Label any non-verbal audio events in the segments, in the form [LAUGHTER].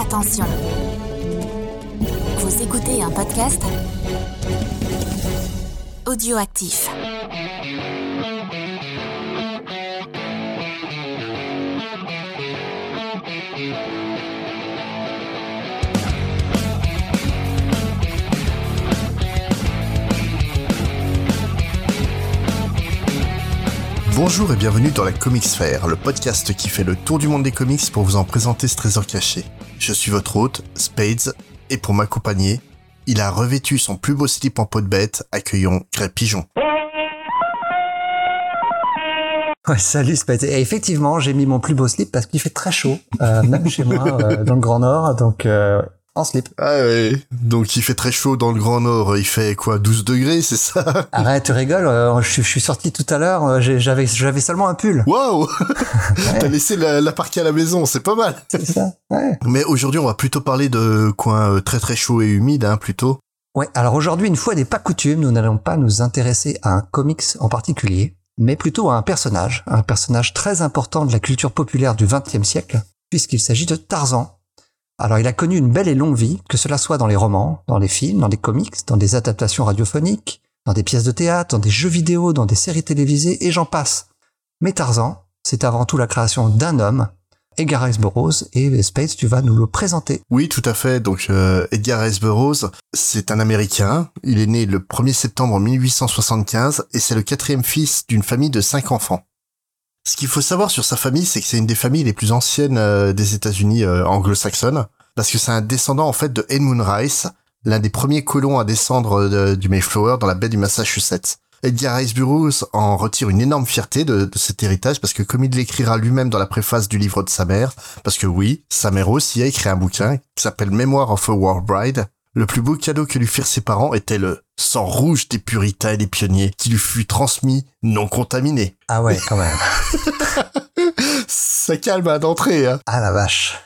Attention. Vous écoutez un podcast audioactif. Bonjour et bienvenue dans la Comics Sphere, le podcast qui fait le tour du monde des comics pour vous en présenter ce trésor caché. Je suis votre hôte, Spades, et pour m'accompagner, il a revêtu son plus beau slip en peau de bête, accueillons Greg Pigeon. Ouais, salut Spade. Et effectivement, j'ai mis mon plus beau slip parce qu'il fait très chaud, euh, même chez moi, euh, dans le Grand Nord. Donc, euh, en slip. Ah ouais, donc il fait très chaud dans le Grand Nord, il fait quoi, 12 degrés, c'est ça? Arrête, tu rigoles. euh, je, suis- je suis sorti tout à l'heure. euh, J'avais, j'avais seulement un pull. Waouh [LAUGHS] T'as laissé la, la parquet à la maison, c'est pas mal C'est ça. Ouais. Mais aujourd'hui, on va plutôt parler de coins euh, très très chauds et humides, hein, plutôt. Ouais. Alors aujourd'hui, une fois n'est pas coutume, nous n'allons pas nous intéresser à un comics en particulier, mais plutôt à un personnage, un personnage très important de la culture populaire du XXe siècle, puisqu'il s'agit de Tarzan. Alors il a connu une belle et longue vie, que cela soit dans les romans, dans les films, dans les comics, dans des adaptations radiophoniques, dans des pièces de théâtre, dans des jeux vidéo, dans des séries télévisées, et j'en passe. Mais Tarzan, c'est avant tout la création d'un homme, Edgar Rice Burroughs, et Space, tu vas nous le présenter. Oui, tout à fait. Donc euh, Edgar Rice Burroughs, c'est un Américain. Il est né le 1er septembre 1875 et c'est le quatrième fils d'une famille de cinq enfants. Ce qu'il faut savoir sur sa famille, c'est que c'est une des familles les plus anciennes euh, des États-Unis euh, anglo-saxonnes, parce que c'est un descendant en fait de Edmund Rice, l'un des premiers colons à descendre euh, du Mayflower dans la baie du Massachusetts. Edgar Rice Burroughs en retire une énorme fierté de, cet héritage parce que comme il l'écrira lui-même dans la préface du livre de sa mère, parce que oui, sa mère aussi a écrit un bouquin qui s'appelle Memoir of a War Bride, le plus beau cadeau que lui firent ses parents était le sang rouge des puritains et des pionniers qui lui fut transmis non contaminé. Ah ouais, quand même. [LAUGHS] Ça calme à d'entrée, hein. Ah la vache.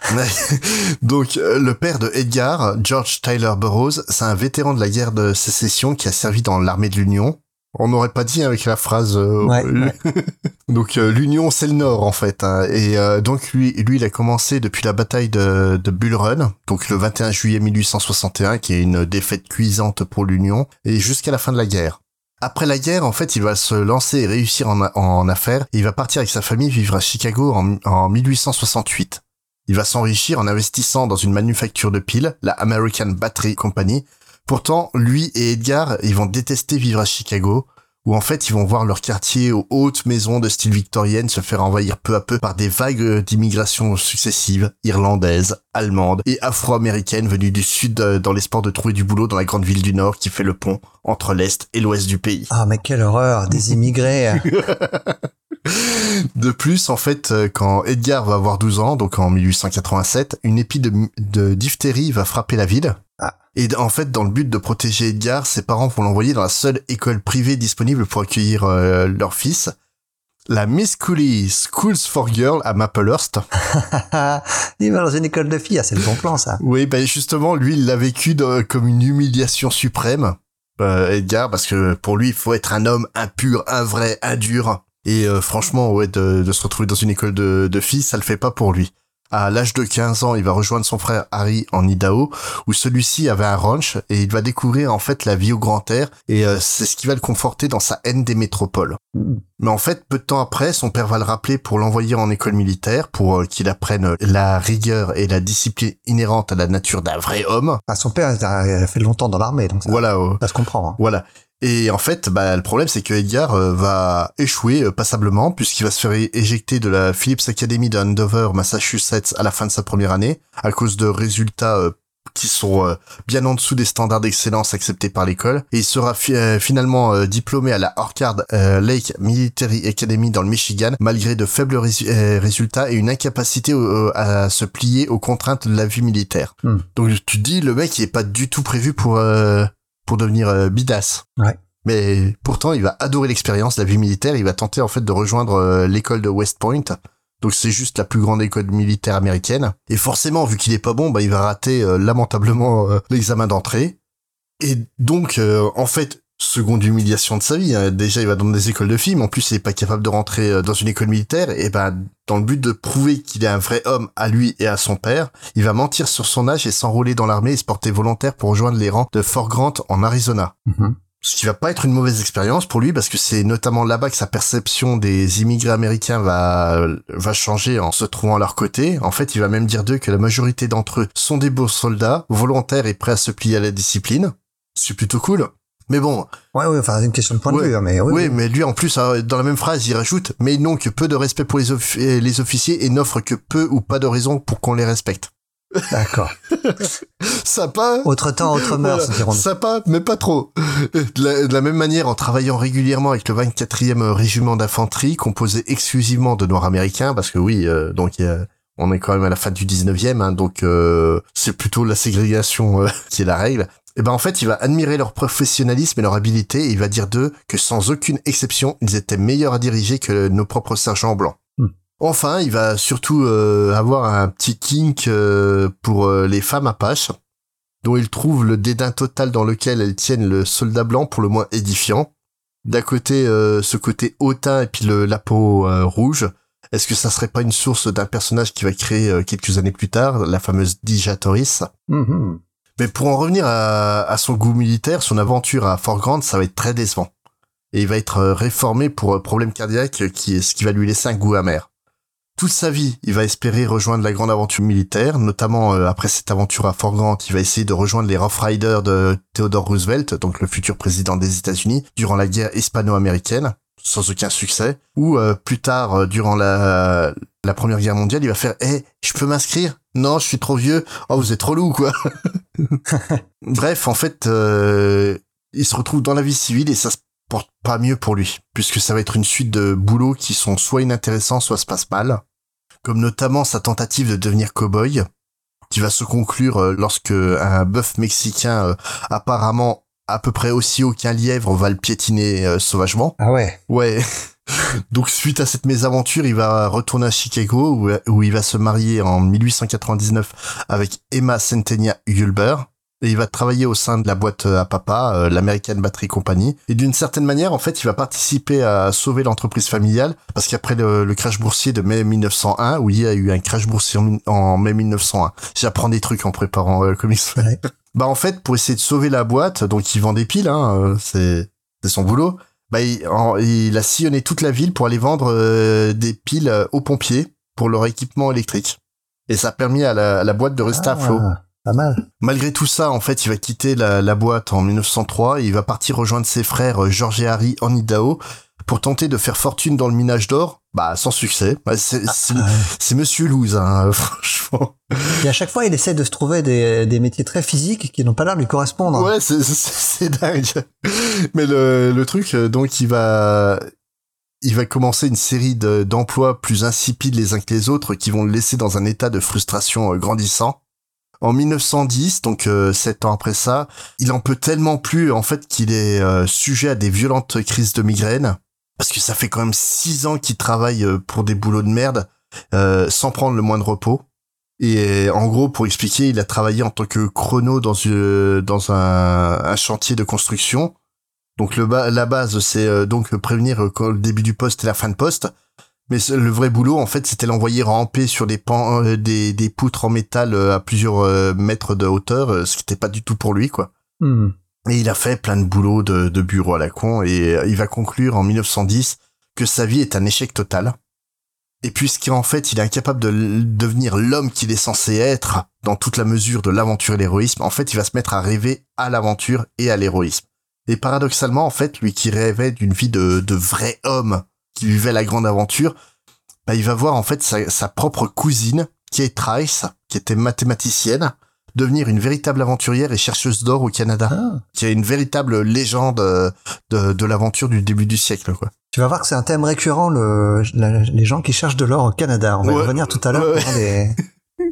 [LAUGHS] Donc, euh, le père de Edgar, George Tyler Burroughs, c'est un vétéran de la guerre de sécession qui a servi dans l'armée de l'Union. On n'aurait pas dit avec la phrase. euh, Ouais, euh, [LAUGHS] donc euh, l'Union, c'est le Nord en fait. hein. Et euh, donc lui, lui, il a commencé depuis la bataille de, de Bull Run, donc le 21 juillet 1861, qui est une défaite cuisante pour l'Union, et jusqu'à la fin de la guerre. Après la guerre, en fait, il va se lancer et réussir en, en affaires. Et il va partir avec sa famille vivre à Chicago en, en 1868. Il va s'enrichir en investissant dans une manufacture de piles, la American Battery Company. Pourtant, lui et Edgar, ils vont détester vivre à Chicago, où en fait ils vont voir leur quartier aux hautes maisons de style victorienne se faire envahir peu à peu par des vagues d'immigration successives, irlandaises, allemandes et afro-américaines venues du sud euh, dans l'espoir de trouver du boulot dans la grande ville du nord qui fait le pont entre l'est et l'ouest du pays. Ah mais quelle horreur, des immigrés. [LAUGHS] De plus, en fait, euh, quand Edgar va avoir 12 ans, donc en 1887, une épidémie de diphtérie va frapper la ville. Ah. Et en fait, dans le but de protéger Edgar, ses parents vont l'envoyer dans la seule école privée disponible pour accueillir euh, leur fils, la Miss Cooley Schools for Girls à Maplehurst. [LAUGHS] Il va dans une école de filles, ah, c'est le bon plan ça. Oui, ben justement, lui, il l'a vécu de- comme une humiliation suprême, euh, Edgar, parce que pour lui, il faut être un homme impur, un vrai, un dur. Et euh, franchement, ouais, de, de se retrouver dans une école de, de filles, ça le fait pas pour lui. À l'âge de 15 ans, il va rejoindre son frère Harry en Idaho, où celui-ci avait un ranch, et il va découvrir en fait la vie au grand air, et euh, c'est ce qui va le conforter dans sa haine des métropoles. Mais en fait, peu de temps après, son père va le rappeler pour l'envoyer en école militaire, pour euh, qu'il apprenne la rigueur et la discipline inhérente à la nature d'un vrai homme. Ah, son père il a fait longtemps dans l'armée, donc ça, Voilà, euh, ça se comprend. hein. voilà. Et en fait, bah, le problème, c'est que Edgar euh, va échouer euh, passablement, puisqu'il va se faire éjecter de la Phillips Academy de Andover, Massachusetts, à la fin de sa première année, à cause de résultats euh, qui sont bien en dessous des standards d'excellence acceptés par l'école. Et il sera fi- finalement diplômé à la Orchard Lake Military Academy dans le Michigan, malgré de faibles résu- résultats et une incapacité à se plier aux contraintes de la vie militaire. Hmm. Donc tu te dis, le mec, il est pas du tout prévu pour... euh, pour devenir euh, bidasse. Ouais. Mais pourtant, il va adorer l'expérience, la vie militaire. Il va tenter en fait de rejoindre euh, l'école de West Point. Donc c'est juste la plus grande école militaire américaine. Et forcément, vu qu'il est pas bon, bah il va rater euh, lamentablement euh, l'examen d'entrée. Et donc, euh, en fait, seconde humiliation de sa vie. hein. Déjà, il va dans des écoles de films. En plus, il est pas capable de rentrer euh, dans une école militaire. Et ben, dans le but de prouver qu'il est un vrai homme à lui et à son père, il va mentir sur son âge et s'enrôler dans l'armée et se porter volontaire pour rejoindre les rangs de Fort Grant en Arizona. Mhm. Ce qui va pas être une mauvaise expérience pour lui parce que c'est notamment là-bas que sa perception des immigrés américains va va changer en se trouvant à leur côté. En fait, il va même dire d'eux que la majorité d'entre eux sont des beaux soldats, volontaires et prêts à se plier à la discipline. C'est plutôt cool. Mais bon, Ouais, ouais, enfin, c'est une question de point de Ouais. vue, hein, mais oui. oui, oui. mais lui en plus euh, dans la même phrase, il rajoute mais ils n'ont que peu de respect pour les, euh, les officiers et n'offrent que peu ou pas de raison pour qu'on les respecte. [LAUGHS] D'accord. Sympa. Autre temps, autre mœurs, Voilà. Sympa, mais pas trop. De la, de la même manière, en travaillant régulièrement avec le 24e régiment d'infanterie, composé exclusivement de Noirs américains, parce que oui, euh, donc on est quand même à la fin du 19e, hein, donc euh, c'est plutôt la ségrégation euh, [LAUGHS] qui est la règle. Et ben en fait, il va admirer leur professionnalisme et leur habileté, et il va dire d'eux que sans aucune exception, ils étaient meilleurs à diriger que nos propres sergents blancs. Hmm. Enfin, il va surtout euh, avoir un petit kink euh, pour euh, les femmes apaches dont il trouve le dédain total dans lequel elles tiennent le soldat blanc pour le moins édifiant. D'un côté, euh, ce côté hautain et puis le, la peau euh, rouge. Est-ce que ça serait pas une source d'un personnage qui va créer euh, quelques années plus tard, la fameuse Dijatoris Mhm. Mais pour en revenir à, son goût militaire, son aventure à Fort Grant, ça va être très décevant. Et il va être euh, réformé pour euh, problème cardiaque, euh, qui est ce qui va lui laisser un goût amer. Toute sa vie, il va espérer rejoindre la grande aventure militaire, notamment après cette aventure à Fort Grant, il va essayer de rejoindre les Rough Riders de Theodore Roosevelt, donc le futur président des États-Unis, durant la guerre hispano-américaine, sans aucun succès. Ou euh, plus tard, euh, durant la, la Première Guerre mondiale, il va faire "Eh, je peux m'inscrire? Non, je suis trop vieux. Oh, vous êtes trop loup, quoi." [LAUGHS] Bref, en fait, euh, il se retrouve dans la vie civile et ça se porte pas mieux pour lui, puisque ça va être une suite de boulots qui sont soit inintéressants, soit se passent mal, comme notamment sa tentative de devenir cow-boy, qui va se conclure euh, lorsque un bœuf mexicain euh, apparemment à peu près aussi haut qu'un lièvre va le piétiner euh, sauvagement. Ah ouais. Ouais. [LAUGHS] Donc suite à cette mésaventure, il va retourner à Chicago où, où il va se marier en 1899 avec Emma Centenia Hulber. Et il va travailler au sein de la boîte à papa, euh, l'American Battery Company. Et d'une certaine manière, en fait, il va participer à sauver l'entreprise familiale parce qu'après le, le crash boursier de mai 1901, où il y a eu un crash boursier en, en mai 1901, j'apprends des trucs en préparant euh, Comics Ouais. [LAUGHS] Bah en fait, pour essayer de sauver la boîte, donc il vend des piles, hein, euh, c'est c'est son boulot. Bah il, en- il a sillonné toute la ville pour aller vendre euh, des piles euh, aux pompiers pour leur équipement électrique. Et ça a permis à la, à la boîte de rester à flot. Ah, Pas mal. Malgré tout ça, en fait, il va quitter la, la boîte en 1903 et il va partir rejoindre ses frères George et Harry en Idaho pour tenter de faire fortune dans le minage d'or. Bah sans succès. Bah, c'est c'est- Ah Monsieur Loose, hein, [LAUGHS] franchement. Et à chaque fois, il essaie de se trouver des, des métiers très physiques qui n'ont pas l'air de lui correspondre. Ouais, c'est c'est- c'est dingue. Mais le, le truc, euh, donc, il va, il va commencer une série de- d'emplois plus insipides les uns que les autres qui vont le laisser dans un état de frustration euh, grandissant. En 1910, donc euh, sept ans après ça, il en peut tellement plus en fait qu'il est euh, sujet à des violentes crises de migraine parce que ça fait quand même six ans qu'il travaille euh, pour des boulots de merde euh, sans prendre le moindre repos. Et en gros, pour expliquer, il a travaillé en tant que chrono dans une, dans un, chantier de construction. Donc la base, c'est euh, donc prévenir euh, quand le début du poste et la fin de poste. Mais le vrai boulot, en fait, c'était l'envoyer ramper sur des, pans, euh, des, poutres en métal euh, à plusieurs euh, mètres de hauteur, euh, ce qui n'était pas du tout pour lui, quoi. Hmm. Et il a fait plein de boulots de, bureau à la con et euh, il va conclure en 1910 que sa vie est un échec total. Et puisqu'en fait il est incapable de devenir l'homme qu'il est censé être dans toute la mesure de l'aventure et l'héroïsme, en fait il va se mettre à rêver à l'aventure et à l'héroïsme. Et paradoxalement en fait lui qui rêvait d'une vie de, de vrai homme qui vivait la grande aventure, bah, il va voir en fait sa, sa propre cousine Kate Rice qui était mathématicienne devenir une véritable aventurière et chercheuse d'or au Canada Ah. qui est une véritable légende euh, de, de l'aventure du début du siècle, quoi. Tu vas voir que c'est un thème récurrent, le, la- les gens qui cherchent de l'or au Canada. On va y revenir tout à l'heure ouais, pour un des,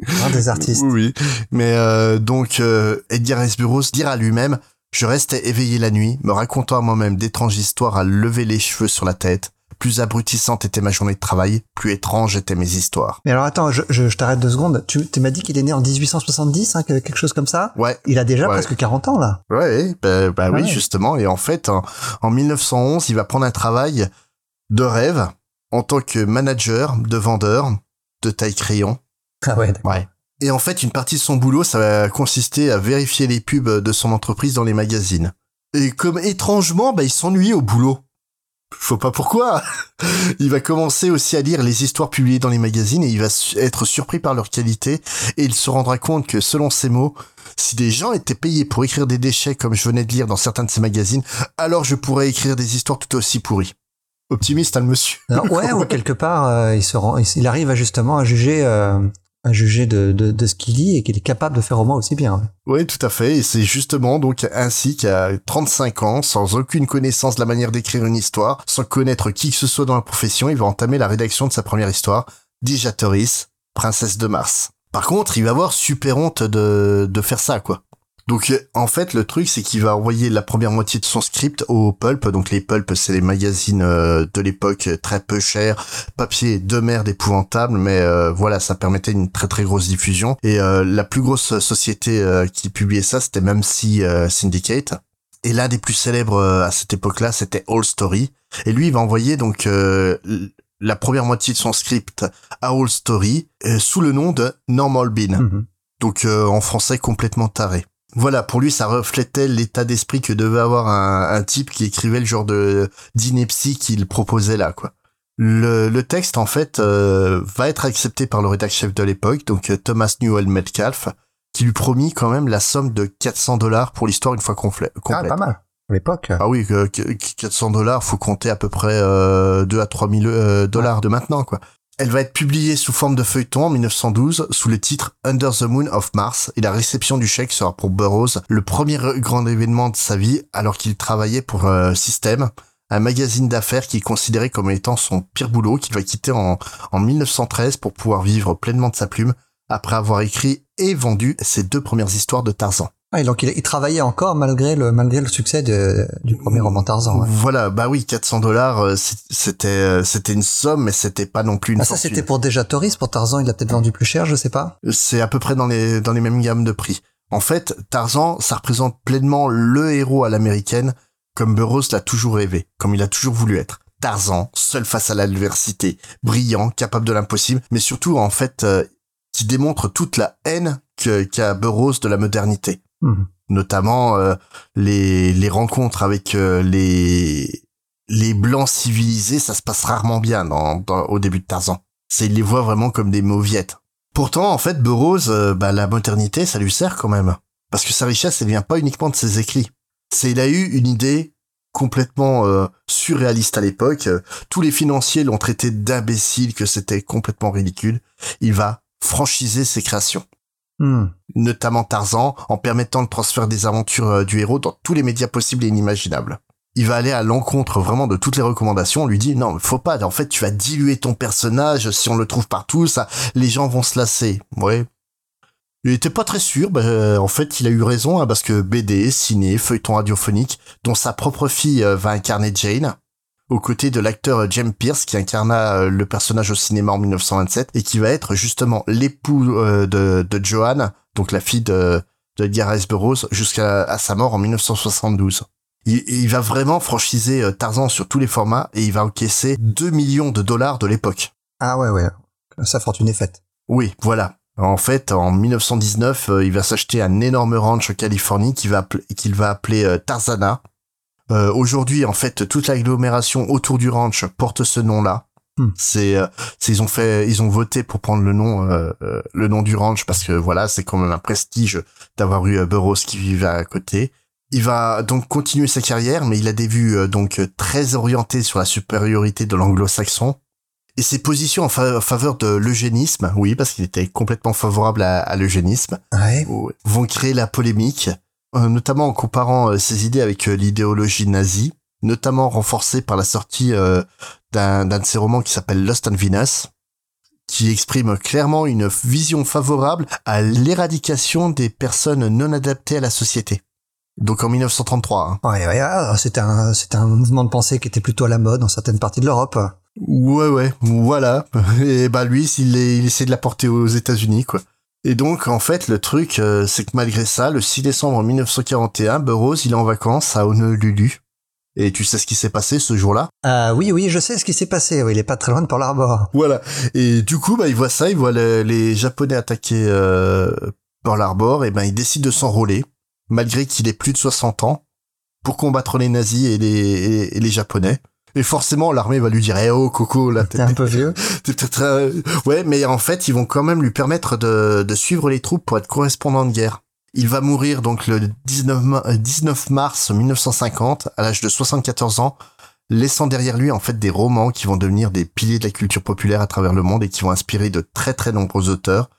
pour un des artistes. Oui. Mais euh, donc, euh, Edgar Burroughs dira lui-même « Je restais éveillé la nuit, me racontant à moi-même d'étranges histoires à lever les cheveux sur la tête, plus abrutissante était ma journée de travail, plus étrange étaient mes histoires. Mais alors attends, je, je, je t'arrête deux secondes. Tu, tu m'as dit qu'il est né en 1870, hein, quelque chose comme ça? Ouais. Il a déjà Ouais. presque 40 ans là. Ouais, bah, bah Ah oui, ouais. justement. Et en fait, en, en 1911, il va prendre un travail de rêve en tant que manager de vendeur de taille crayon. Ah ouais, d'accord. Ouais. Et en fait, une partie de son boulot, ça va consister à vérifier les pubs de son entreprise dans les magazines. Et comme étrangement, bah, il s'ennuie au boulot. Sais pas pourquoi. Il va commencer aussi à lire les histoires publiées dans les magazines et il va être surpris par leur qualité et il se rendra compte que, selon ses mots, si des gens étaient payés pour écrire des déchets comme je venais de lire dans certains de ces magazines, alors je pourrais écrire des histoires tout aussi pourries. Optimiste, hein, le monsieur. Ouais, ou quelque part, euh, il se rend, il, arrive justement à juger, euh, à juger de, de, de ce qu'il lit et qu'il est capable de faire au moins aussi bien. Oui, tout à fait. Et c'est justement donc ainsi qu'à 35 ans, sans aucune connaissance de la manière d'écrire une histoire, sans connaître qui que ce soit dans la profession, il va entamer la rédaction de sa première histoire, Digatoris, princesse de Mars. Par contre, il va avoir super honte de, de faire ça, quoi. Donc, euh, en fait, le truc, c'est qu'il va envoyer la première moitié de son script au Pulp. Donc, les Pulp, c'est les magazines euh, de l'époque euh, très peu chers, papier de merde épouvantable, mais euh, voilà, ça permettait une très très grosse diffusion. Et euh, la plus grosse société euh, qui publiait ça, c'était même si Syndicate. Et l'un des plus célèbres euh, à cette époque-là, c'était All Story. Et lui, il va envoyer donc euh, la première moitié de son script à All Story euh, sous le nom de Normal Bean. Mhm. Donc euh, en français complètement taré. Voilà, pour lui, ça reflétait l'état d'esprit que devait avoir un, un type qui écrivait le genre de d'ineptie qu'il proposait là, quoi. Le, le texte, en fait, euh, va être accepté par le rédacteur chef de l'époque, donc euh, Thomas Newell Metcalf, qui lui promit quand même la somme de 400 dollars pour l'histoire une fois conflè- Ah, complète. pas mal. À l'époque. Ah oui, que- que- 400 dollars, faut compter à peu près euh, 2 à 3 000 euh, dollars de maintenant, quoi. Elle va être publiée sous forme de feuilleton en 1912 sous le titre Under the Moon of Mars et la réception du chèque sera pour Burroughs le premier grand événement de sa vie alors qu'il travaillait pour euh, System, un magazine d'affaires qui est considéré comme étant son pire boulot qu'il va quitter en, en 1913 pour pouvoir vivre pleinement de sa plume après avoir écrit et vendu ses deux premières histoires de Tarzan. Ah, et donc il, il travaillait encore malgré le malgré le succès de, du premier roman Tarzan. ouais. Voilà, bah oui, 400 dollars, euh, c'était euh, c'était une somme, mais c'était pas non plus une Ah, ça c'était pour déjà Toris, pour Tarzan il l'a peut-être vendu plus cher, je sais pas. C'est à peu près dans les dans les mêmes gammes de prix. En fait, Tarzan, ça représente pleinement le héros à l'américaine, comme Burroughs l'a toujours rêvé, comme il a toujours voulu être. Tarzan, seul face à l'adversité, brillant, capable de l'impossible, mais surtout en fait, euh, qui démontre toute la haine que- qu'a Burroughs de la modernité. Mhm. notamment euh, les, les rencontres avec euh, les les blancs civilisés, ça se passe rarement bien dans, dans- au début de Tarzan. C'est il les voit vraiment comme des mauviettes. Pourtant, en fait, Burroughs, euh, bah, la modernité, ça lui sert quand même, parce que sa richesse, elle vient pas uniquement de ses écrits. C'est il a eu une idée complètement euh, surréaliste à l'époque. Tous les financiers l'ont traité d'imbécile, que c'était complètement ridicule. Il va franchiser ses créations Hmm. notamment Tarzan, en permettant le transfert des aventures euh, du héros dans tous les médias possibles et inimaginables. Il va aller à l'encontre vraiment de toutes les recommandations. On lui dit non, faut pas. En fait, tu vas diluer ton personnage. Si on le trouve partout, ça, les gens vont se lasser. Ouais. Il était pas très sûr. bah, euh, en fait, il a eu raison hein, parce que BD, ciné, feuilleton radiophonique, dont sa propre fille euh, va incarner Jane, aux côtés de l'acteur James Pierce qui incarna euh, le personnage au cinéma en 1927 et qui va être justement l'époux euh, de, de Joanne, donc la fille de, de Rice Burroughs, jusqu'à à sa mort en 1972. Il, il va vraiment franchiser euh, Tarzan sur tous les formats et il va encaisser 2 millions de dollars de l'époque. Ah ouais ouais. Sa fortune est faite. Oui, voilà. En fait, en 1919, euh, il va s'acheter un énorme ranch en Californie qu'il va, appel- qu'il va appeler Tarzana. Euh, Aujourd'hui, en fait, toute l'agglomération autour du ranch porte ce nom-là. Hmm. C'est, euh, c'est- ils ont fait, ils ont voté pour prendre le nom, euh, euh, le nom du ranch parce que voilà, c'est quand même un prestige d'avoir eu euh, Burroughs qui vivait à côté. Il va donc continuer sa carrière, mais il a des vues euh, donc très orientées sur la supériorité de l'anglo-saxon. Et ses positions en fa- en faveur de l'eugénisme, oui, parce qu'il était complètement favorable à, à l'eugénisme, Ouais. vont créer la polémique, notamment en comparant euh, ses idées avec euh, l'idéologie nazie, notamment renforcée par la sortie euh, d'un d'un de ses romans qui s'appelle Lost on Venus, qui exprime clairement une vision favorable à l'éradication des personnes non adaptées à la société. Donc en 1933. hein. Ouais, ouais, ah, c'était un, c'était un mouvement de pensée qui était plutôt à la mode dans certaines parties de l'Europe. Ouais, ouais, voilà. [LAUGHS] Et bah lui, il, est- il essaie de la porter aux États-Unis, quoi. Et donc, en fait, le truc, euh, c'est que malgré ça, le 6 décembre 1941, Burroughs, il est en vacances à Honolulu. Et tu sais ce qui s'est passé ce jour-là? Ah oui, oui, je sais ce qui s'est passé. Oui, il est pas très loin de Pearl Harbor. Voilà. Et du coup, bah, il voit ça, il voit le- les Japonais attaquer euh, Pearl Harbor, et ben, il décide de s'enrôler, malgré qu'il ait plus de 60 ans, pour combattre les nazis et les, et, et les Japonais. Et forcément, l'armée va lui dire, eh oh, Coco, là, t'es un peu vieux. [LAUGHS] t'es peut-être... euh, Ouais, mais en fait, ils vont quand même lui permettre de, de suivre les troupes pour être correspondant de guerre. Il va mourir donc le 19, ma- euh, 19 mars 1950, à l'âge de 74 ans, laissant derrière lui en fait des romans qui vont devenir des piliers de la culture populaire à travers le monde et qui vont inspirer de très très nombreux auteurs,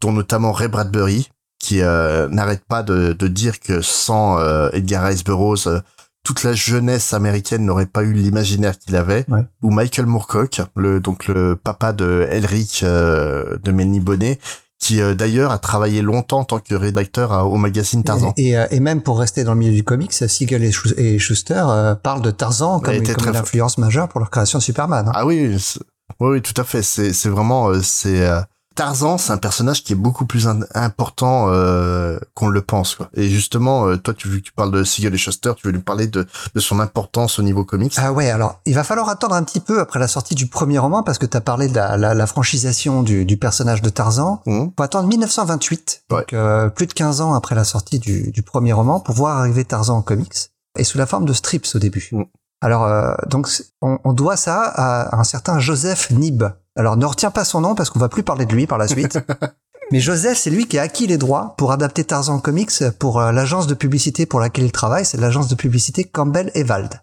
dont notamment Ray Bradbury, qui euh, n'arrête pas de, de dire que sans euh, Edgar Rice Burroughs, euh, toute la jeunesse américaine n'aurait pas eu l'imaginaire qu'il avait, Ouais. ou Michael Moorcock, le donc le papa de Elric euh, de Melanie Bonnet, qui euh, d'ailleurs a travaillé longtemps en tant que rédacteur à- au magazine Tarzan. Et, et, euh, et même pour rester dans le milieu du comics, Siegel et, Schu- et Schuster euh, parlent de Tarzan comme, comme une influence majeure pour leur création de Superman. hein. Ah oui, oui, oui, tout à fait. C'est, vraiment, c'est euh, Tarzan, c'est un personnage qui est beaucoup plus important euh, qu'on le pense. Quoi. Et justement, euh, toi, tu, vu que tu parles de Siegel et Shuster, tu veux lui parler de, de son importance au niveau comics? Ah ouais, alors il va falloir attendre un petit peu après la sortie du premier roman parce que tu as parlé de la, la, la franchisation du, du personnage de Tarzan. Mhm. faut attendre 1928, Ouais. donc euh, plus de 15 ans après la sortie du, du premier roman, pour voir arriver Tarzan en comics, et sous la forme de strips au début. Mm. Alors, euh, donc, on, on doit ça à, un certain Joseph Nib. Alors, ne retiens pas son nom parce qu'on va plus parler de lui par la suite. [LAUGHS] Mais Joseph, c'est lui qui a acquis les droits pour adapter Tarzan comics pour euh, l'agence de publicité pour laquelle il travaille, c'est l'agence de publicité Campbell et Wald.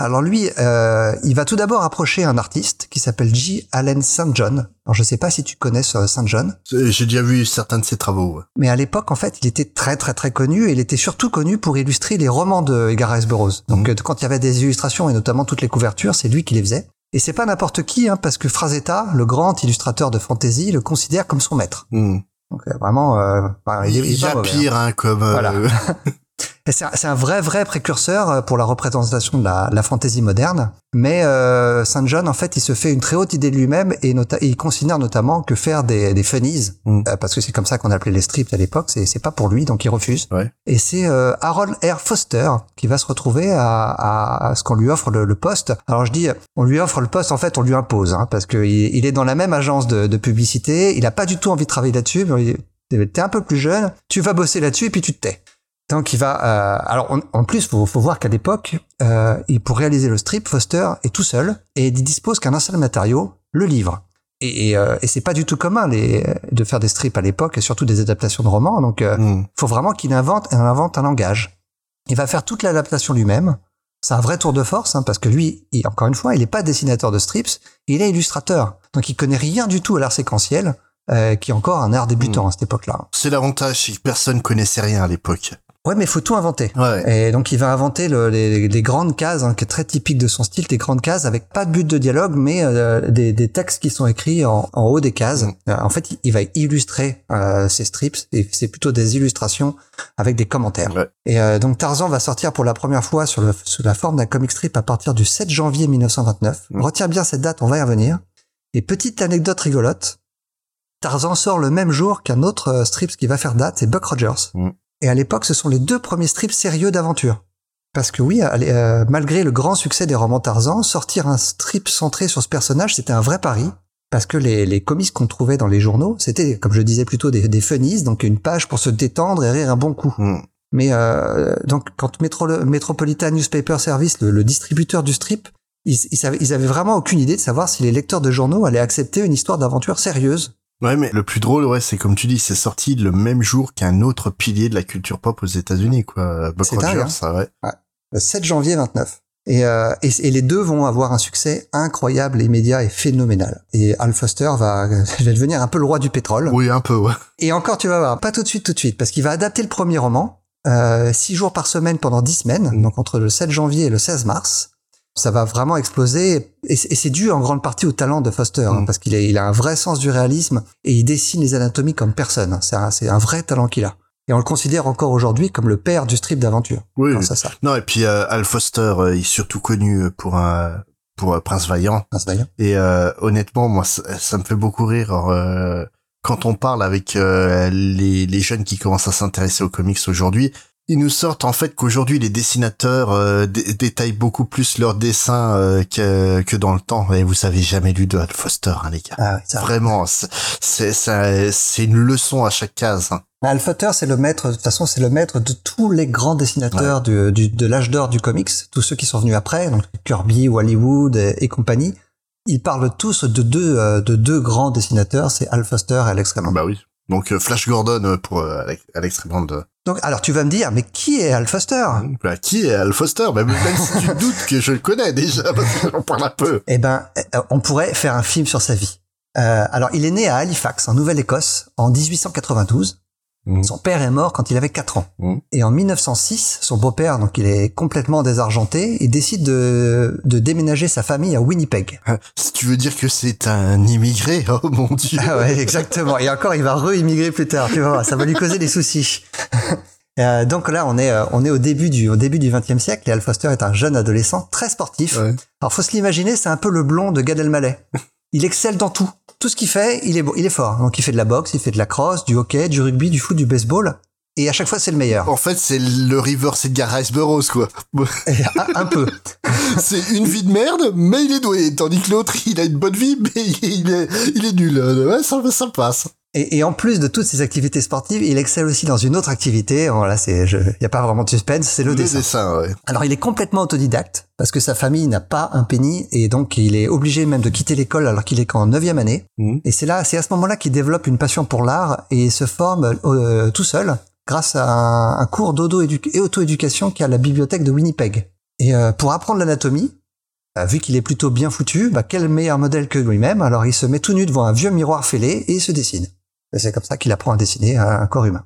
Alors lui, euh, il va tout d'abord approcher un artiste qui s'appelle J. Allen St. John. Alors je sais pas si tu connais St. John. C'est- J'ai déjà vu certains de ses travaux. ouais. Mais à l'époque, en fait, il était très très très connu et il était surtout connu pour illustrer les romans de Edgar Rice Burroughs. Donc euh, quand il y avait des illustrations et notamment toutes les couvertures, c'est lui qui les faisait. Et c'est pas n'importe qui, hein, parce que Frazetta, le grand illustrateur de fantasy, le considère comme son maître. Hmm. Donc euh, vraiment, euh, bah, il, est- Il il est y pas a mauvais, hein. pire, hein, comme. euh, Voilà. [LAUGHS] Et C'est un, un vrai vrai précurseur euh, pour la représentation de la, la fantasy moderne. Mais euh, Saint John, en fait, il se fait une très haute idée de lui-même et, et il considère notamment que faire des, des funnies, Mm. euh, parce que c'est comme ça qu'on appelait les strips à l'époque, c'est pas pour lui, donc il refuse. Ouais. Et c'est euh, Harold R. Foster qui va se retrouver à, à- à ce qu'on lui offre le, le poste. Alors je dis, on lui offre le poste, en fait, on lui impose, hein, parce qu'il il est dans la même agence de, de publicité. Il a pas du tout envie de travailler là-dessus. mais il- T'es un peu plus jeune, tu vas bosser là-dessus et puis tu te tais. Donc il va. euh, alors on- en plus, faut, faut voir qu'à l'époque, euh, il- pour réaliser le strip, Foster est tout seul et il dispose qu'un seul matériau, le livre. Et, et, euh, et c'est pas du tout commun les, de faire des strips à l'époque et surtout des adaptations de romans. Donc euh, hmm. faut vraiment qu'il invente, il invente un langage. Il va faire toute l'adaptation lui-même. C'est un vrai tour de force, hein, parce que lui, il- encore une fois, il n'est pas dessinateur de strips, il est illustrateur. Donc il connaît rien du tout à l'art séquentiel, euh, qui est encore un art débutant à cette époque-là. C'est l'avantage, c'est que personne connaissait rien à l'époque. Ouais, mais faut tout inventer. Ouais. Et donc il va inventer le- les, les grandes cases, hein, qui est très typique de son style, des grandes cases avec pas de but de dialogue, mais euh, des, des textes qui sont écrits en, en haut des cases. Mm. Euh, en fait, il, va illustrer euh, ces strips, et c'est plutôt des illustrations avec des commentaires. Ouais. Et euh, donc Tarzan va sortir pour la première fois sur le, sous la forme d'un comic strip à partir du 7 janvier 1929. Mm. Retiens bien cette date, on va y revenir. Et petite anecdote rigolote, Tarzan sort le même jour qu'un autre euh, strip qui va faire date, c'est Buck Rogers. Mm. Et à l'époque, ce sont les deux premiers strips sérieux d'aventure. Parce que oui, euh, malgré le grand succès des romans Tarzan, sortir un strip centré sur ce personnage, c'était un vrai pari. Parce que les, les comics qu'on trouvait dans les journaux, c'était, comme je disais plutôt, des, des funnies, donc une page pour se détendre et rire un bon coup. Hmm. Mais euh, donc, quand Metro- Metropolitan Newspaper Service, le, le distributeur du strip, ils, ils, ils avaient vraiment aucune idée de savoir si les lecteurs de journaux allaient accepter une histoire d'aventure sérieuse. Ouais, mais le plus drôle, ouais, c'est comme tu dis, c'est sorti le même jour qu'un autre pilier de la culture pop aux États-Unis, quoi. Buck C'est dingue, Rogers, hein. ça, ouais. le 7 janvier 29. Et, euh, et, et les deux vont avoir un succès incroyable, immédiat et phénoménal. Et Al Foster va, [LAUGHS] va devenir un peu le roi du pétrole. Oui, un peu, ouais. Et encore, tu vas voir, pas tout de suite, tout de suite, parce qu'il va adapter le premier roman, euh, six jours par semaine pendant dix semaines, Mm. donc entre le 7 janvier et le 16 mars. Ça va vraiment exploser, et, c'est dû en grande partie au talent de Foster, hein, Mm. parce qu'il a, il a un vrai sens du réalisme, et il dessine les anatomies comme personne. C'est un, c'est un vrai talent qu'il a. Et on le considère encore aujourd'hui comme le père du strip d'aventure. Oui. ça. Non, et puis euh, Al Foster euh, est surtout connu pour un pour euh, Prince Vaillant. C'est d'ailleurs. Et euh, honnêtement, moi, ça, ça me fait beaucoup rire. euh, quand on parle avec euh, les, les jeunes qui commencent à s'intéresser aux comics aujourd'hui, ils nous sortent en fait qu'aujourd'hui les dessinateurs euh, dé- détaillent beaucoup plus leurs dessins euh, que, que dans le temps. Et vous avez jamais lu de Al Foster, hein, les gars. Ah, oui, ça. Vraiment, c'est c'est une leçon à chaque case. hein. Al Futter, c'est le maître, de toute façon, c'est le maître de tous les grands dessinateurs du, du- de l'âge d'or du comics, tous ceux qui sont venus après, donc Kirby, Hollywood et, et compagnie. Ils parlent tous de deux, euh, de deux grands dessinateurs, c'est Al Fuster et Alex Raymond. Bah oui. Donc euh, Flash Gordon euh, pour Alex, Alex Raymond. Donc, alors tu vas me dire, mais qui est Al Fuster Bah, qui est Al Foster? Même, même si tu te [LAUGHS] doutes que je le connais déjà, parce que j'en parle un peu. Eh ben, euh, on pourrait faire un film sur sa vie. Euh, alors, il est né à Halifax, en Nouvelle-Écosse, en 1892. Mhm. Son père est mort quand il avait 4 ans. Mhm. Et en 1906, son beau-père, donc il est complètement désargenté, il décide de, de déménager sa famille à Winnipeg. [LAUGHS] Si tu veux dire que c'est un immigré, [LAUGHS] oh mon dieu. Ah ouais, exactement. Et encore, il va re-immigrer plus tard. Tu voir, ça va lui causer des soucis. [LAUGHS] Euh, donc là, on est, euh, on est au début du, au début du XXe siècle et Al Foster est un jeune adolescent très sportif. Ouais. Alors, faut se l'imaginer, c'est un peu le blond de Gad Elmaleh. Il excelle dans tout. Tout ce qu'il fait, il est, il est fort. Donc, il fait de la boxe, il fait de la crosse, du hockey, du rugby, du foot, du baseball. Et à chaque fois, c'est le meilleur. En fait, c'est le reverse Edgar Rice Burroughs, quoi. [LAUGHS] Un, un peu. [LAUGHS] c'est une vie de merde, mais il est doué. Tandis que l'autre, il a une bonne vie, mais il est, il est nul. Ouais, ça, ça passe. Et, et en plus de toutes ses activités sportives, il excelle aussi dans une autre activité. Alors là, c'est, il n'y a pas vraiment de suspense, c'est le, dessin. ouais. Alors il est complètement autodidacte parce que sa famille n'a pas un penny et donc il est obligé même de quitter l'école alors qu'il est qu'en neuvième année. Mhm. Et c'est là, c'est à ce moment-là qu'il développe une passion pour l'art et se forme euh, tout seul grâce à un, un cours d'auto et auto-éducation qui est à la bibliothèque de Winnipeg. Et euh, pour apprendre l'anatomie, euh, vu qu'il est plutôt bien foutu, bah, quel meilleur modèle que lui-même Alors il se met tout nu devant un vieux miroir fêlé et il se dessine. Et c'est comme ça qu'il apprend à dessiner un corps humain.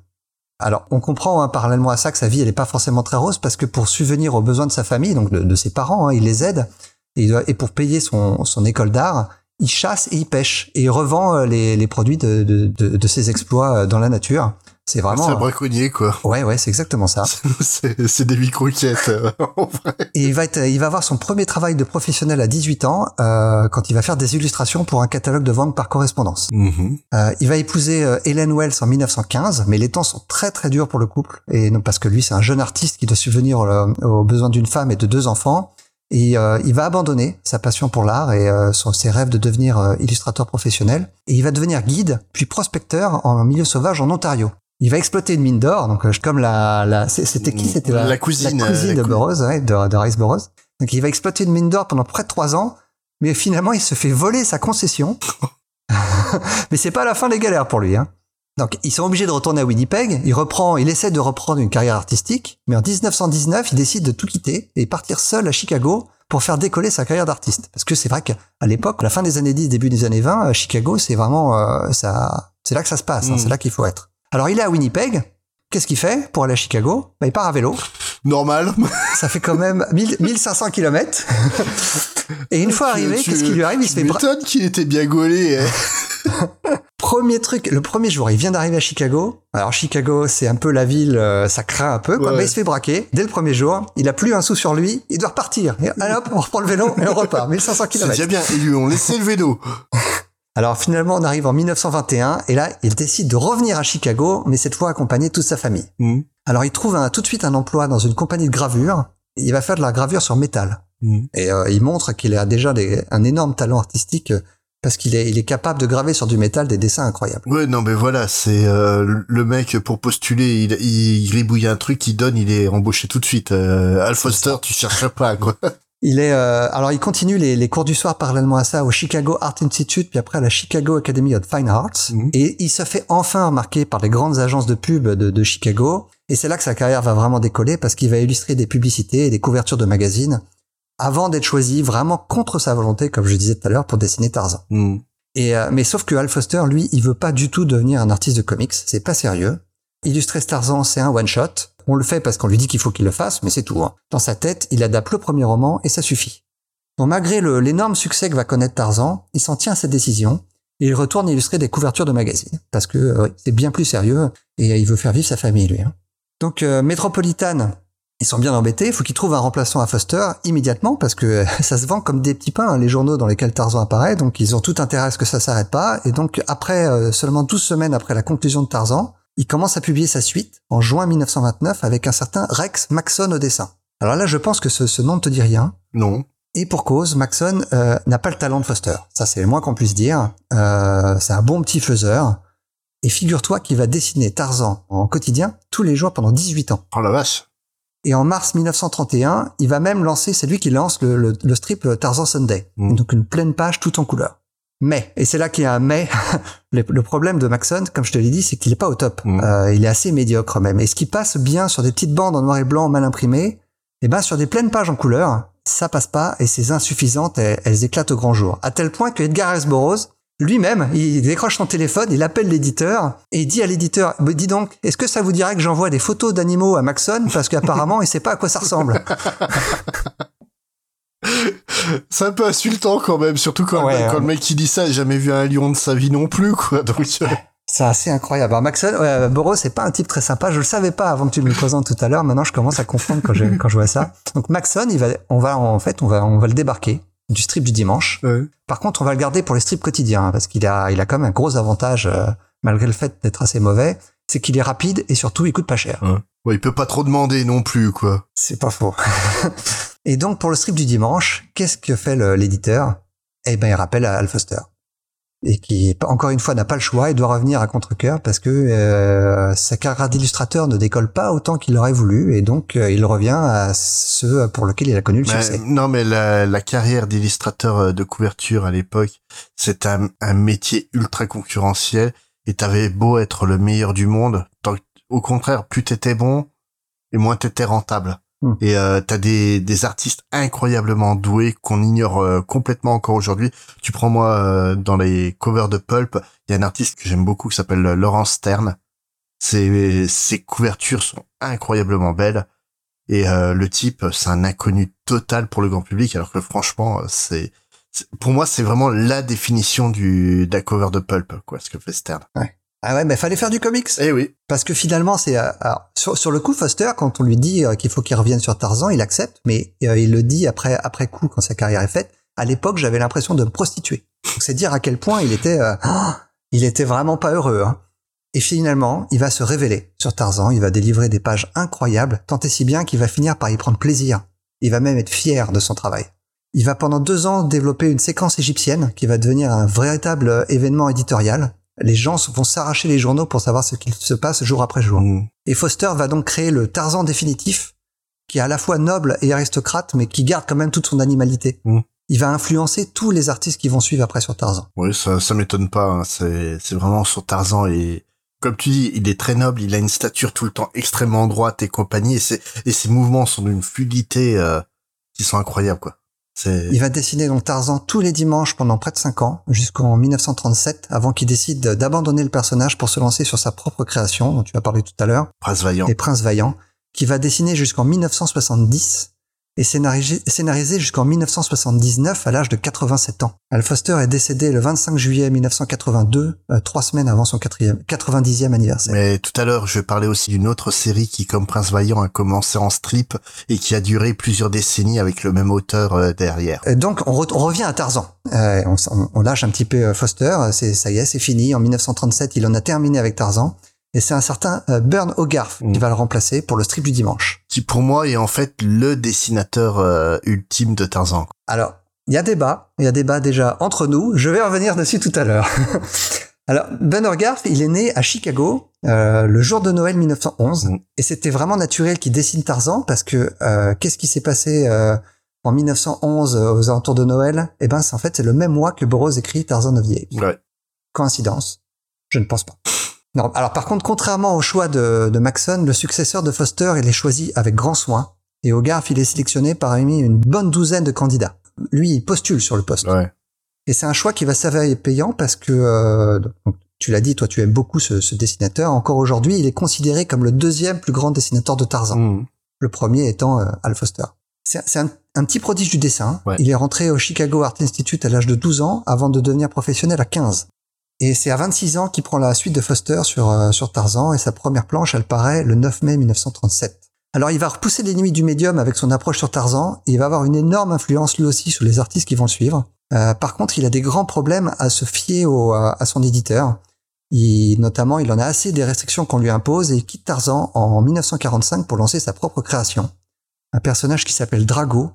Alors, on comprend hein, parallèlement à ça que sa vie, elle n'est pas forcément très rose parce que pour subvenir aux besoins de sa famille, donc de, ses parents, hein, il les aide et, pour payer son, école d'art, il chasse et il pêche et il revend euh, les, produits de ses exploits euh, dans la nature. C'est vraiment. C'est un braconnier, quoi. Ouais, ouais, c'est exactement ça. [LAUGHS] c'est des microquettes, euh, [LAUGHS] en vrai. Et il va être, il va avoir son premier travail de professionnel à 18 ans euh, quand il va faire des illustrations pour un catalogue de vente par correspondance. Mhm. Euh, il va épouser euh, Helen Wells en 1915, mais les temps sont très très durs pour le couple, et non parce que lui c'est un jeune artiste qui doit subvenir euh, aux besoins d'une femme et de deux enfants, et euh, il va abandonner sa passion pour l'art et euh, son- ses rêves de devenir euh, illustrateur professionnel, et il va devenir guide puis prospecteur en milieu sauvage en Ontario. Il va exploiter une mine d'or, donc euh, comme la, la c'était qui? C'était La cousine, la cousine euh, la de Burroughs, ouais, de, de Rice Burroughs. Donc il va exploiter une mine d'or pendant près de trois ans, mais finalement il se fait voler sa concession. [LAUGHS] [LAUGHS] mais c'est pas la fin des galères pour lui. Hein. Donc ils sont obligés de retourner à Winnipeg. Il reprend, il essaie de reprendre une carrière artistique, mais en 1919 il décide de tout quitter et partir seul à Chicago pour faire décoller sa carrière d'artiste. Parce que c'est vrai qu'à l'époque, la fin des années 10, début des années 20, à Chicago, c'est vraiment euh, ça, c'est là que ça se passe. hein, Mm. c'est là qu'il faut être. Alors il est à Winnipeg. Qu'est-ce qu'il fait pour aller à Chicago? Bah, Il part à vélo. Normal. Ça fait quand même [LAUGHS] 1000 1500 kilomètres. Et une fois arrivé, qu'est-ce qui lui arrive? Il se fait m'étonnes qu'il était bien gaulé. hein. [LAUGHS] Premier truc, le premier jour, il vient d'arriver à Chicago. Alors Chicago, c'est un peu la ville, euh, ça craint un peu, quoi. Ouais. Mais il se fait braquer dès le premier jour. Il a plus un sou sur lui, il doit repartir. Et allez hop, on reprend le vélo et on repart. [LAUGHS] 1500 C'est kilomètres. déjà bien. Ils lui ont laissé le vélo. Alors finalement, on arrive en 1921 et là, il décide de revenir à Chicago, mais cette fois accompagné de toute sa famille. Mhm. Alors il trouve un- tout de suite un emploi dans une compagnie de gravure. Il va faire de la gravure sur métal. Mhm. Et euh, il montre qu'il a déjà des- un énorme talent artistique euh, parce qu'il est, il est capable de graver sur du métal des dessins incroyables. Ouais, non, mais voilà, c'est euh, le mec pour postuler, il, il gribouille un truc, il donne, il est embauché tout de suite. Euh, Al Foster, tu cherches pas, quoi. [LAUGHS] Il est, euh, alors il continue les, les cours du soir parallèlement à ça au Chicago Art Institute, puis après à la Chicago Academy of Fine Arts. Mhm. Et il se fait enfin remarquer par les grandes agences de pub de, de Chicago. Et c'est là que sa carrière va vraiment décoller parce qu'il va illustrer des publicités et des couvertures de magazines avant d'être choisi vraiment contre sa volonté, comme je disais tout à l'heure, pour dessiner Tarzan. Mhm. Et euh, mais sauf que Al Foster, lui, il veut pas du tout devenir un artiste de comics. C'est pas sérieux. Illustrer Tarzan, c'est un one shot. On le fait parce qu'on lui dit qu'il faut qu'il le fasse, mais c'est tout. hein. Dans sa tête, il adapte le premier roman et ça suffit. Donc malgré l'énorme succès que va connaître Tarzan, il s'en tient à cette décision Et il retourne illustrer des couvertures de magazines parce que euh, c'est bien plus sérieux et il veut faire vivre sa famille lui. hein. Donc euh, Metropolitan, ils sont bien embêtés. Il faut qu'ils trouvent un remplaçant à Foster immédiatement parce que [LAUGHS] ça se vend comme des petits pains hein, les journaux dans lesquels Tarzan apparaît. Donc ils ont tout intérêt à ce que ça s'arrête pas. Et donc après euh, seulement 12 semaines après la conclusion de Tarzan, il commence à publier sa suite en juin 1929 avec un certain Rex Maxon au dessin. Alors là, je pense que ce, ce nom ne te dit rien. Non. Et pour cause, Maxon euh, n'a pas le talent de Foster. Ça, c'est le moins qu'on puisse dire. Euh, c'est un bon petit faiseur. Et figure-toi qu'il va dessiner Tarzan en quotidien tous les jours pendant 18 ans. Oh la vache. Et en mars 1931, il va même lancer, c'est lui qui lance le, le- le strip Tarzan Sunday. Mm. Donc une pleine page tout en couleur. Mais, et c'est là qu'il y a un mais, [LAUGHS] le, le problème de Maxon, comme je te l'ai dit, c'est qu'il est pas au top. Mm. Euh, il est assez médiocre même. Et ce qui passe bien sur des petites bandes en noir et blanc mal imprimées, eh ben sur des pleines pages en couleur, ça passe pas et ces insuffisantes, elles, elles éclatent au grand jour. À tel point que Edgar Rice Burroughs, lui-même, il décroche son téléphone, il appelle l'éditeur et il dit à l'éditeur, dis donc, est-ce que ça vous dirait que j'envoie des photos d'animaux à Maxon parce qu'apparemment il sait pas à quoi ça ressemble? [LAUGHS] C'est un peu insultant quand même, surtout quand, Ouais, quand hein. le mec qui dit ça a jamais vu un lion de sa vie non plus, quoi. Donc, euh, C'est assez incroyable. Alors Maxon, ouais, Burroughs, c'est pas un type très sympa. Je le savais pas avant que tu me le présentes tout à l'heure. Maintenant, je commence à comprendre quand je, [LAUGHS] quand je vois ça. Donc Maxon, il va, on va, en fait, on va, on va le débarquer du strip du dimanche. Par contre, on va le garder pour les strips quotidiens hein, parce qu'il a, il a quand même un gros avantage, euh, malgré le fait d'être assez mauvais. C'est qu'il est rapide et surtout, il coûte pas cher. ouais, il peut pas trop demander non plus, quoi. C'est pas faux. [LAUGHS] et donc, pour le strip du dimanche, qu'est-ce que fait l'éditeur? Eh ben, il rappelle à Al Foster. Et qui, encore une fois, n'a pas le choix et doit revenir à contre-cœur parce que euh, sa carrière d'illustrateur ne décolle pas autant qu'il aurait voulu. Et donc, euh, il revient à ce pour lequel il a connu le Mais- succès. non, mais la, la carrière d'illustrateur euh, de couverture à l'époque, c'est un, un métier ultra concurrentiel. Et t'avais beau être le meilleur du monde, tant au contraire, plus t'étais bon, et moins t'étais rentable. Hmm. Et euh, t'as des, des artistes incroyablement doués qu'on ignore euh, complètement encore aujourd'hui. Tu prends moi euh, dans les covers de Pulp, il y a un artiste que j'aime beaucoup qui s'appelle euh, Laurence Stern. Ses, ses couvertures sont incroyablement belles. Et euh, le type, c'est un inconnu total pour le grand public, alors que franchement, c'est, pour moi, c'est vraiment la définition du la cover de Pulp, quoi, ce que fait Stern. Ah ouais, mais fallait faire du comics. Eh oui. Parce que finalement, c'est euh, sur, sur le coup, Foster, quand on lui dit euh, qu'il faut qu'il revienne sur Tarzan, il accepte, mais euh, il le dit après après coup quand sa carrière est faite. À l'époque, j'avais l'impression de me prostituer. Donc c'est dire à quel point il était oh, [GASPS] il était vraiment pas heureux. Hein. Et finalement, il va se révéler sur Tarzan. Il va délivrer des pages incroyables, tant et si bien qu'il va finir par y prendre plaisir. Il va même être fier de son travail. Il va pendant deux ans développer une séquence égyptienne qui va devenir un véritable événement éditorial. Les gens vont s'arracher les journaux pour savoir ce qu'il se passe jour après jour. Mm. Et Foster va donc créer le Tarzan définitif, qui est à la fois noble et aristocrate, mais qui garde quand même toute son animalité. Mm. Il va influencer tous les artistes qui vont suivre après sur Tarzan. Oui, ça, ça m'étonne pas. hein. C'est, vraiment sur Tarzan et comme tu dis, il est très noble. Il a une stature tout le temps extrêmement droite et compagnie. Et, ses- et ses mouvements sont d'une fluidité euh, qui sont incroyables, quoi. Il va dessiner donc Tarzan tous les dimanches pendant près de 5 ans, jusqu'en 1937, avant qu'il décide d'abandonner le personnage pour se lancer sur sa propre création, dont tu as parlé tout à l'heure, Prince Vaillant. Les Princes Vaillants, qui va dessiner jusqu'en 1970 et scénarisé, scénarisé jusqu'en 1979 à l'âge de 87 ans. Al Foster est décédé le 25 juillet 1982, euh, trois semaines avant son quatrième, 90e anniversaire. Mais tout à l'heure, je parlais aussi d'une autre série qui, comme Prince Vaillant, a commencé en strip et qui a duré plusieurs décennies avec le même auteur euh, derrière. Et donc on, re- on revient à Tarzan. Euh, on- on lâche un petit peu euh, Foster, c'est ça y est, c'est fini. En 1937, il en a terminé avec Tarzan. Et c'est un certain euh, Burn Hogarth Mm. qui va le remplacer pour le strip du dimanche. Qui, pour moi, est en fait le dessinateur euh, ultime de Tarzan. Alors, il y a débat, il y a débat déjà entre nous. Je vais revenir dessus tout à l'heure. [LAUGHS] Alors, Ben Hogarth, il est né à Chicago euh, le jour de Noël 1911, Mm. et c'était vraiment naturel qu'il dessine Tarzan parce que euh, qu'est-ce qui s'est passé euh, en 1911 euh, aux alentours de Noël? Eh ben, c'est en fait c'est le même mois que Burroughs écrit Tarzan of the Apes. Ouais. Coïncidence? Je ne pense pas. Non. Alors par contre, contrairement au choix de, de Maxon, le successeur de Foster, il est choisi avec grand soin. Et Hogarth, il est sélectionné parmi une bonne douzaine de candidats. Lui, il postule sur le poste. Ouais. Et c'est un choix qui va s'avérer payant parce que, euh, donc, tu l'as dit, toi tu aimes beaucoup ce, ce dessinateur. Encore aujourd'hui, il est considéré comme le deuxième plus grand dessinateur de Tarzan. Mm. Le premier étant euh, Al Foster. C'est c'est un, un petit prodige du dessin. Ouais. Il est rentré au Chicago Art Institute à l'âge de 12 ans avant de devenir professionnel à 15. Et c'est à 26 ans qu'il prend la suite de Foster sur, euh, sur Tarzan et sa première planche, elle paraît le 9 mai 1937. Alors il va repousser les limites du médium avec son approche sur Tarzan et il va avoir une énorme influence lui aussi sur les artistes qui vont le suivre. Euh, par contre, il a des grands problèmes à se fier au, à, son éditeur. Il, notamment, il en a assez des restrictions qu'on lui impose et il quitte Tarzan en 1945 pour lancer sa propre création. Un personnage qui s'appelle Drago,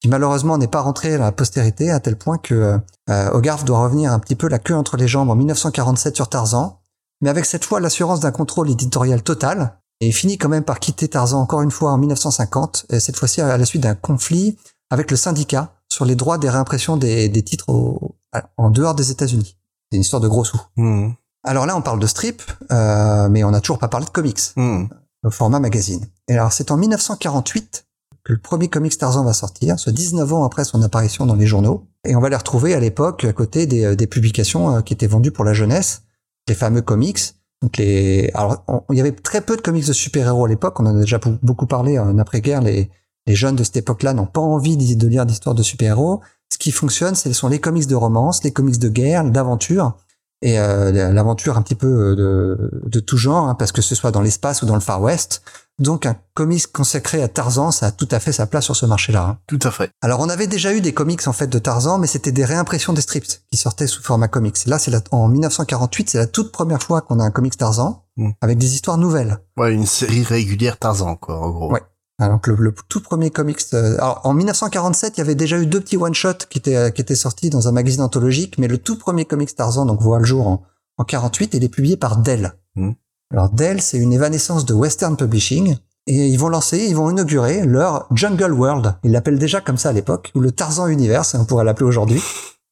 qui malheureusement n'est pas rentré à la postérité à tel point que euh, Hogarth doit revenir un petit peu la queue entre les jambes en 1947 sur Tarzan, mais avec cette fois l'assurance d'un contrôle éditorial total, et il finit quand même par quitter Tarzan encore une fois en 1950, et cette fois-ci à la suite d'un conflit avec le syndicat sur les droits des réimpressions des, des titres au, en dehors des États-Unis. C'est une histoire de gros sous. Mmh. Alors là, on parle de strip, euh, mais on n'a toujours pas parlé de comics, Mmh. au format magazine. Et alors, c'est en 1948 le premier comics Tarzan va sortir, soit 19 ans après son apparition dans les journaux. Et on va les retrouver à l'époque à côté des, euh, publications euh, qui étaient vendues pour la jeunesse, les fameux comics. Donc les, alors il y avait très peu de comics de super-héros à l'époque. On en a déjà beaucoup parlé en après-guerre. Les, les jeunes de cette époque-là n'ont pas envie de de lire d'histoires de super-héros. Ce qui fonctionne, ce sont les comics de romance, les comics de guerre, d'aventure et euh, l'aventure un petit peu euh, de, de tout genre, hein, parce que ce soit dans l'espace ou dans le Far West. Donc un comics consacré à Tarzan, ça a tout à fait sa place sur ce marché-là. hein. Tout à fait. Alors on avait déjà eu des comics en fait de Tarzan, mais c'était des réimpressions des strips qui sortaient sous format comics. Là, c'est en 1948, c'est la toute première fois qu'on a un comics Tarzan Mm. avec des histoires nouvelles. Ouais, une série régulière Tarzan, quoi, en gros. Ouais. Alors que le, le tout premier comics. euh, alors en 1947, il y avait déjà eu deux petits one shots qui étaient euh, qui étaient sortis dans un magazine anthologique, mais le tout premier comics Tarzan donc voit le jour en, en 48 et il est publié par Dell. Mm. Alors Dell, c'est une évanescence de Western Publishing. Et ils vont lancer, ils vont inaugurer leur Jungle World. Ils l'appellent déjà comme ça à l'époque, ou le Tarzan Universe, on pourrait l'appeler aujourd'hui.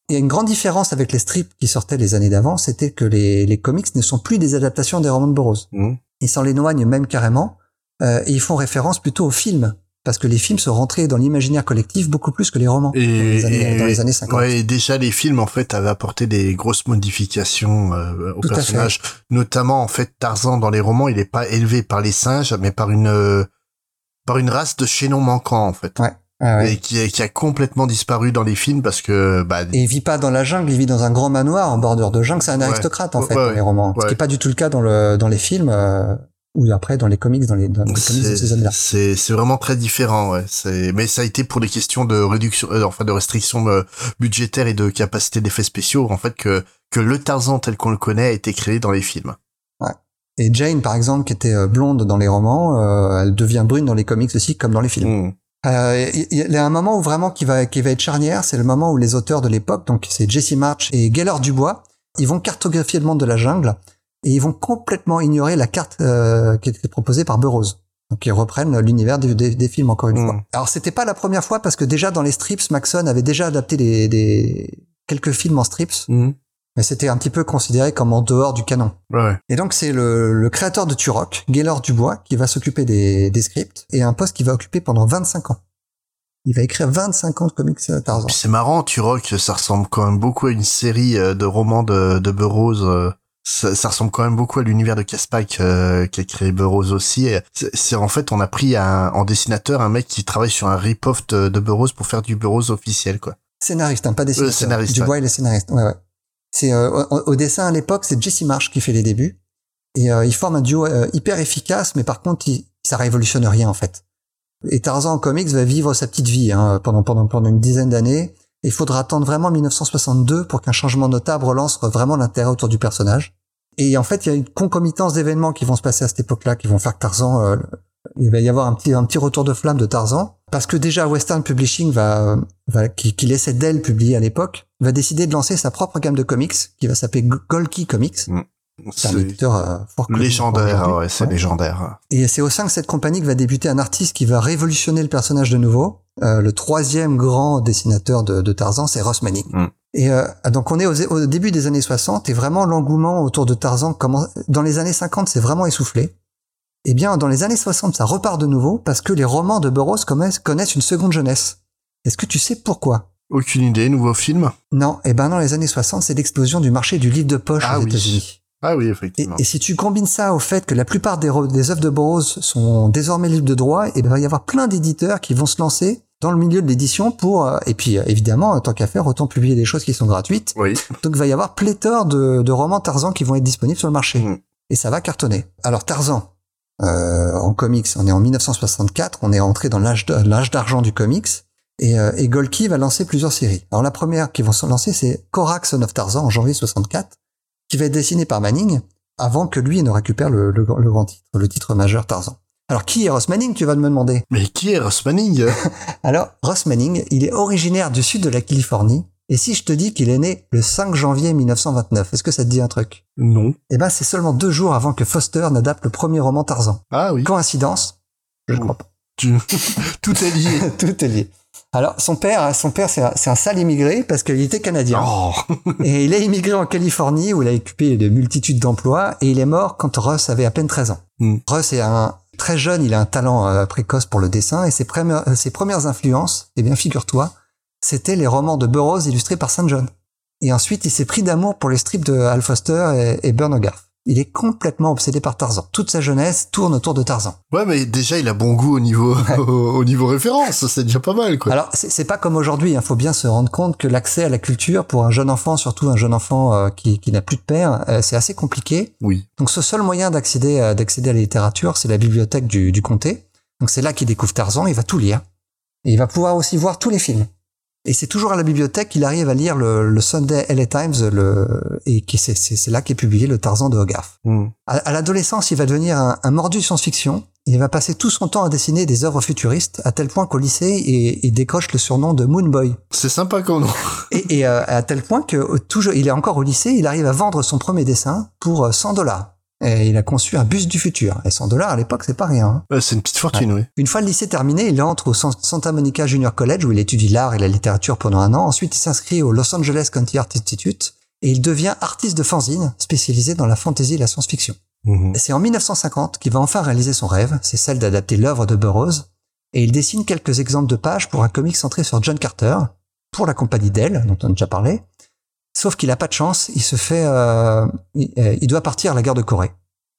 Il y a une grande différence avec les strips qui sortaient les années d'avant, c'était que les, les comics ne sont plus des adaptations des romans de Burroughs. Mmh. Ils s'en l'éloignent même carrément, euh, et ils font référence plutôt aux films, parce que les films sont rentrés dans l'imaginaire collectif beaucoup plus que les romans Et, dans, les années, et- dans les années 50. Ouais, et déjà les films en fait avaient apporté des grosses modifications euh, au Tout personnage. Notamment en fait Tarzan dans les romans, il est pas élevé par les singes, mais par une euh, par une race de chaînons manquants en fait, Ouais. Ah ouais. et qui, qui a complètement disparu dans les films parce que bah Et il vit pas dans la jungle, il vit dans un grand manoir en bordure de jungle. C'est un Ouais. aristocrate en fait dans les romans, ce qui est pas du tout le cas dans le dans les films euh, ou après dans les comics dans les, dans les comics de ces années-là. c'est c'est vraiment très différent ouais c'est mais ça a été pour des questions de réduction euh, enfin de restrictions euh, budgétaires et de capacité d'effets spéciaux en fait que que le Tarzan tel qu'on le connaît a été créé dans les films Et Jane par exemple, qui était euh, blonde dans les romans, euh, elle devient brune dans les comics aussi, comme dans les films. Mmh. Euh, Il il y a un moment où vraiment qui va qui va être charnière, c'est le moment où les auteurs de l'époque, donc c'est Jesse March et Gaylord Dubois, ils vont cartographier le monde de la jungle et ils vont complètement ignorer la carte euh, qui était proposée par Burroughs. Donc ils reprennent l'univers des, des- des films encore une Mm. fois. Alors c'était pas la première fois parce que déjà dans les strips, Maxon avait déjà adapté des, des quelques films en strips, Mmh. mais c'était un petit peu considéré comme en dehors du canon. ouais. Et donc c'est le, le créateur de Turok, Gaylord Dubois, qui va s'occuper des, des scripts et un poste qu'il va occuper pendant 25 ans. Il va écrire 25 ans de comics euh, Tarzan. C'est marrant, Turok, ça ressemble quand même beaucoup à une série euh, de romans de, de Burroughs. Euh, Ça, ça ressemble quand même beaucoup à l'univers de Caspak euh, qui a créé Burroughs aussi. C'est en fait, on a pris un, en dessinateur un mec qui travaille sur un rip-off de, de Burroughs pour faire du Burroughs officiel, quoi. Scénariste, hein, pas dessinateur. Euh, scénariste, Dubois, il est scénariste. Ouais, ouais. C'est euh, au, au dessin à l'époque, c'est Jesse Marsh qui fait les débuts et euh, il forme un duo euh, hyper efficace, mais par contre, il, ça révolutionne rien en fait. Et Tarzan en comics va vivre sa petite vie hein, pendant pendant pendant une dizaine d'années. Il faudra attendre vraiment 1962 pour qu'un changement notable relance vraiment l'intérêt autour du personnage. Et en fait, il y a une concomitance d'événements qui vont se passer à cette époque-là, qui vont faire que Tarzan, euh, il va y avoir un petit retour de flamme de Tarzan, parce que déjà Western Publishing qui, laissait Dell publier à l'époque, va décider de lancer sa propre gamme de comics, qui va s'appeler Golki Comics. C'est un éditeur euh, fort légendaire, ouais, c'est Ouais. légendaire. Et c'est au sein de cette compagnie que va débuter un artiste qui va révolutionner le personnage de nouveau. Euh, le troisième grand dessinateur de, de Tarzan, c'est Ross Manning. Mm. Et euh, donc on est au, au début des années 60 et vraiment l'engouement autour de Tarzan commence. Dans les années 50, c'est vraiment essoufflé. Eh bien, dans les années 60, ça repart de nouveau parce que les romans de Burroughs connaissent, connaissent une seconde jeunesse. Est-ce que tu sais pourquoi? Aucune idée, nouveau film? Non, eh ben dans les années 60, c'est l'explosion du marché du livre de poche Ah aux oui. États-Unis. Ah oui, effectivement. et si tu combines ça au fait que la plupart des, des œuvres de Burroughs sont désormais libres de droit, et ben, il va y avoir plein d'éditeurs qui vont se lancer dans le milieu de l'édition pour euh, et puis euh, évidemment tant qu'à faire autant publier des choses qui sont gratuites. Oui. Donc il va y avoir pléthore de, de romans Tarzan qui vont être disponibles sur le marché Mm. et ça va cartonner. Alors Tarzan euh, en comics, on est en 1964, on est rentré dans l'âge d'argent du comics. Et, euh, et Golki va lancer plusieurs séries. Alors la première qui vont se lancer, c'est Korak Son of Tarzan en janvier 64, qui va être dessiné par Manning avant que lui ne récupère le, le, le grand titre, le titre majeur Tarzan. Alors qui est Ross Manning, tu vas me demander? Mais qui est Ross Manning? [LAUGHS] Alors Ross Manning, il est originaire du sud de la Californie. Et si je te dis qu'il est né le 5 janvier 1929, est-ce que ça te dit un truc? Non. Eh ben c'est seulement deux jours avant que Foster n'adapte le premier roman Tarzan. Ah oui. Coïncidence? Je ne Oh. crois pas. Tu- [LAUGHS] Tout est lié. [LAUGHS] Tout est lié. Alors son père, son père c'est un, sale immigré parce qu'il était canadien. Oh. Et il est immigré en Californie où il a occupé de multitudes d'emplois et il est mort quand Russ avait à peine 13 ans. Mm. Russ est un très jeune, il a un talent euh, précoce pour le dessin et ses premières, euh, ses premières influences, eh bien figure-toi, c'était les romans de Burroughs illustrés par St. John. Et ensuite il s'est pris d'amour pour les strips de Al Foster et, et Bern. Il est complètement obsédé par Tarzan. Toute sa jeunesse tourne autour de Tarzan. Ouais, mais déjà, il a bon goût au niveau, [LAUGHS] au, niveau référence. C'est déjà pas mal, quoi. Alors, c'est pas comme aujourd'hui. Il faut bien se rendre compte que l'accès à la culture pour un jeune enfant, surtout un jeune enfant euh, qui, qui n'a plus de père, euh, c'est assez compliqué. Oui. Donc, ce seul moyen d'accéder à, d'accéder à la littérature, c'est la bibliothèque du, du comté. Donc, c'est là qu'il découvre Tarzan. Il va tout lire. Et il va pouvoir aussi voir tous les films. Et c'est toujours à la bibliothèque qu'il arrive à lire le, le Sunday LA Times, le, et qui c'est, c'est, c'est là qu'est publié le Tarzan de Hogarth. Mm. À, à l'adolescence, il va devenir un, un mordu de science-fiction. Il va passer tout son temps à dessiner des œuvres futuristes, à tel point qu'au lycée, il, il décroche le surnom de Moon Boy. C'est sympa comme nom. Et, et, euh, à tel point que euh, toujours, il est encore au lycée, il arrive à vendre son premier dessin pour euh, 100 dollars. Et il a conçu un bus du futur. Et 100 dollars à l'époque, c'est pas rien. hein. C'est une petite fortune, oui. Une fois le lycée terminé, il entre au San- Santa Monica Junior College où il étudie l'art et la littérature pendant un an. Ensuite, il s'inscrit au Los Angeles County Art Institute et il devient artiste de fanzine spécialisé dans la fantasy et la science-fiction. Mhm. C'est en 1950 qu'il va enfin réaliser son rêve, c'est celle d'adapter l'œuvre de Burroughs, et il dessine quelques exemples de pages pour un comic centré sur John Carter, pour la compagnie Dell, dont on a déjà parlé. Sauf qu'il a pas de chance, il se fait, euh, il, euh, il doit partir à la guerre de Corée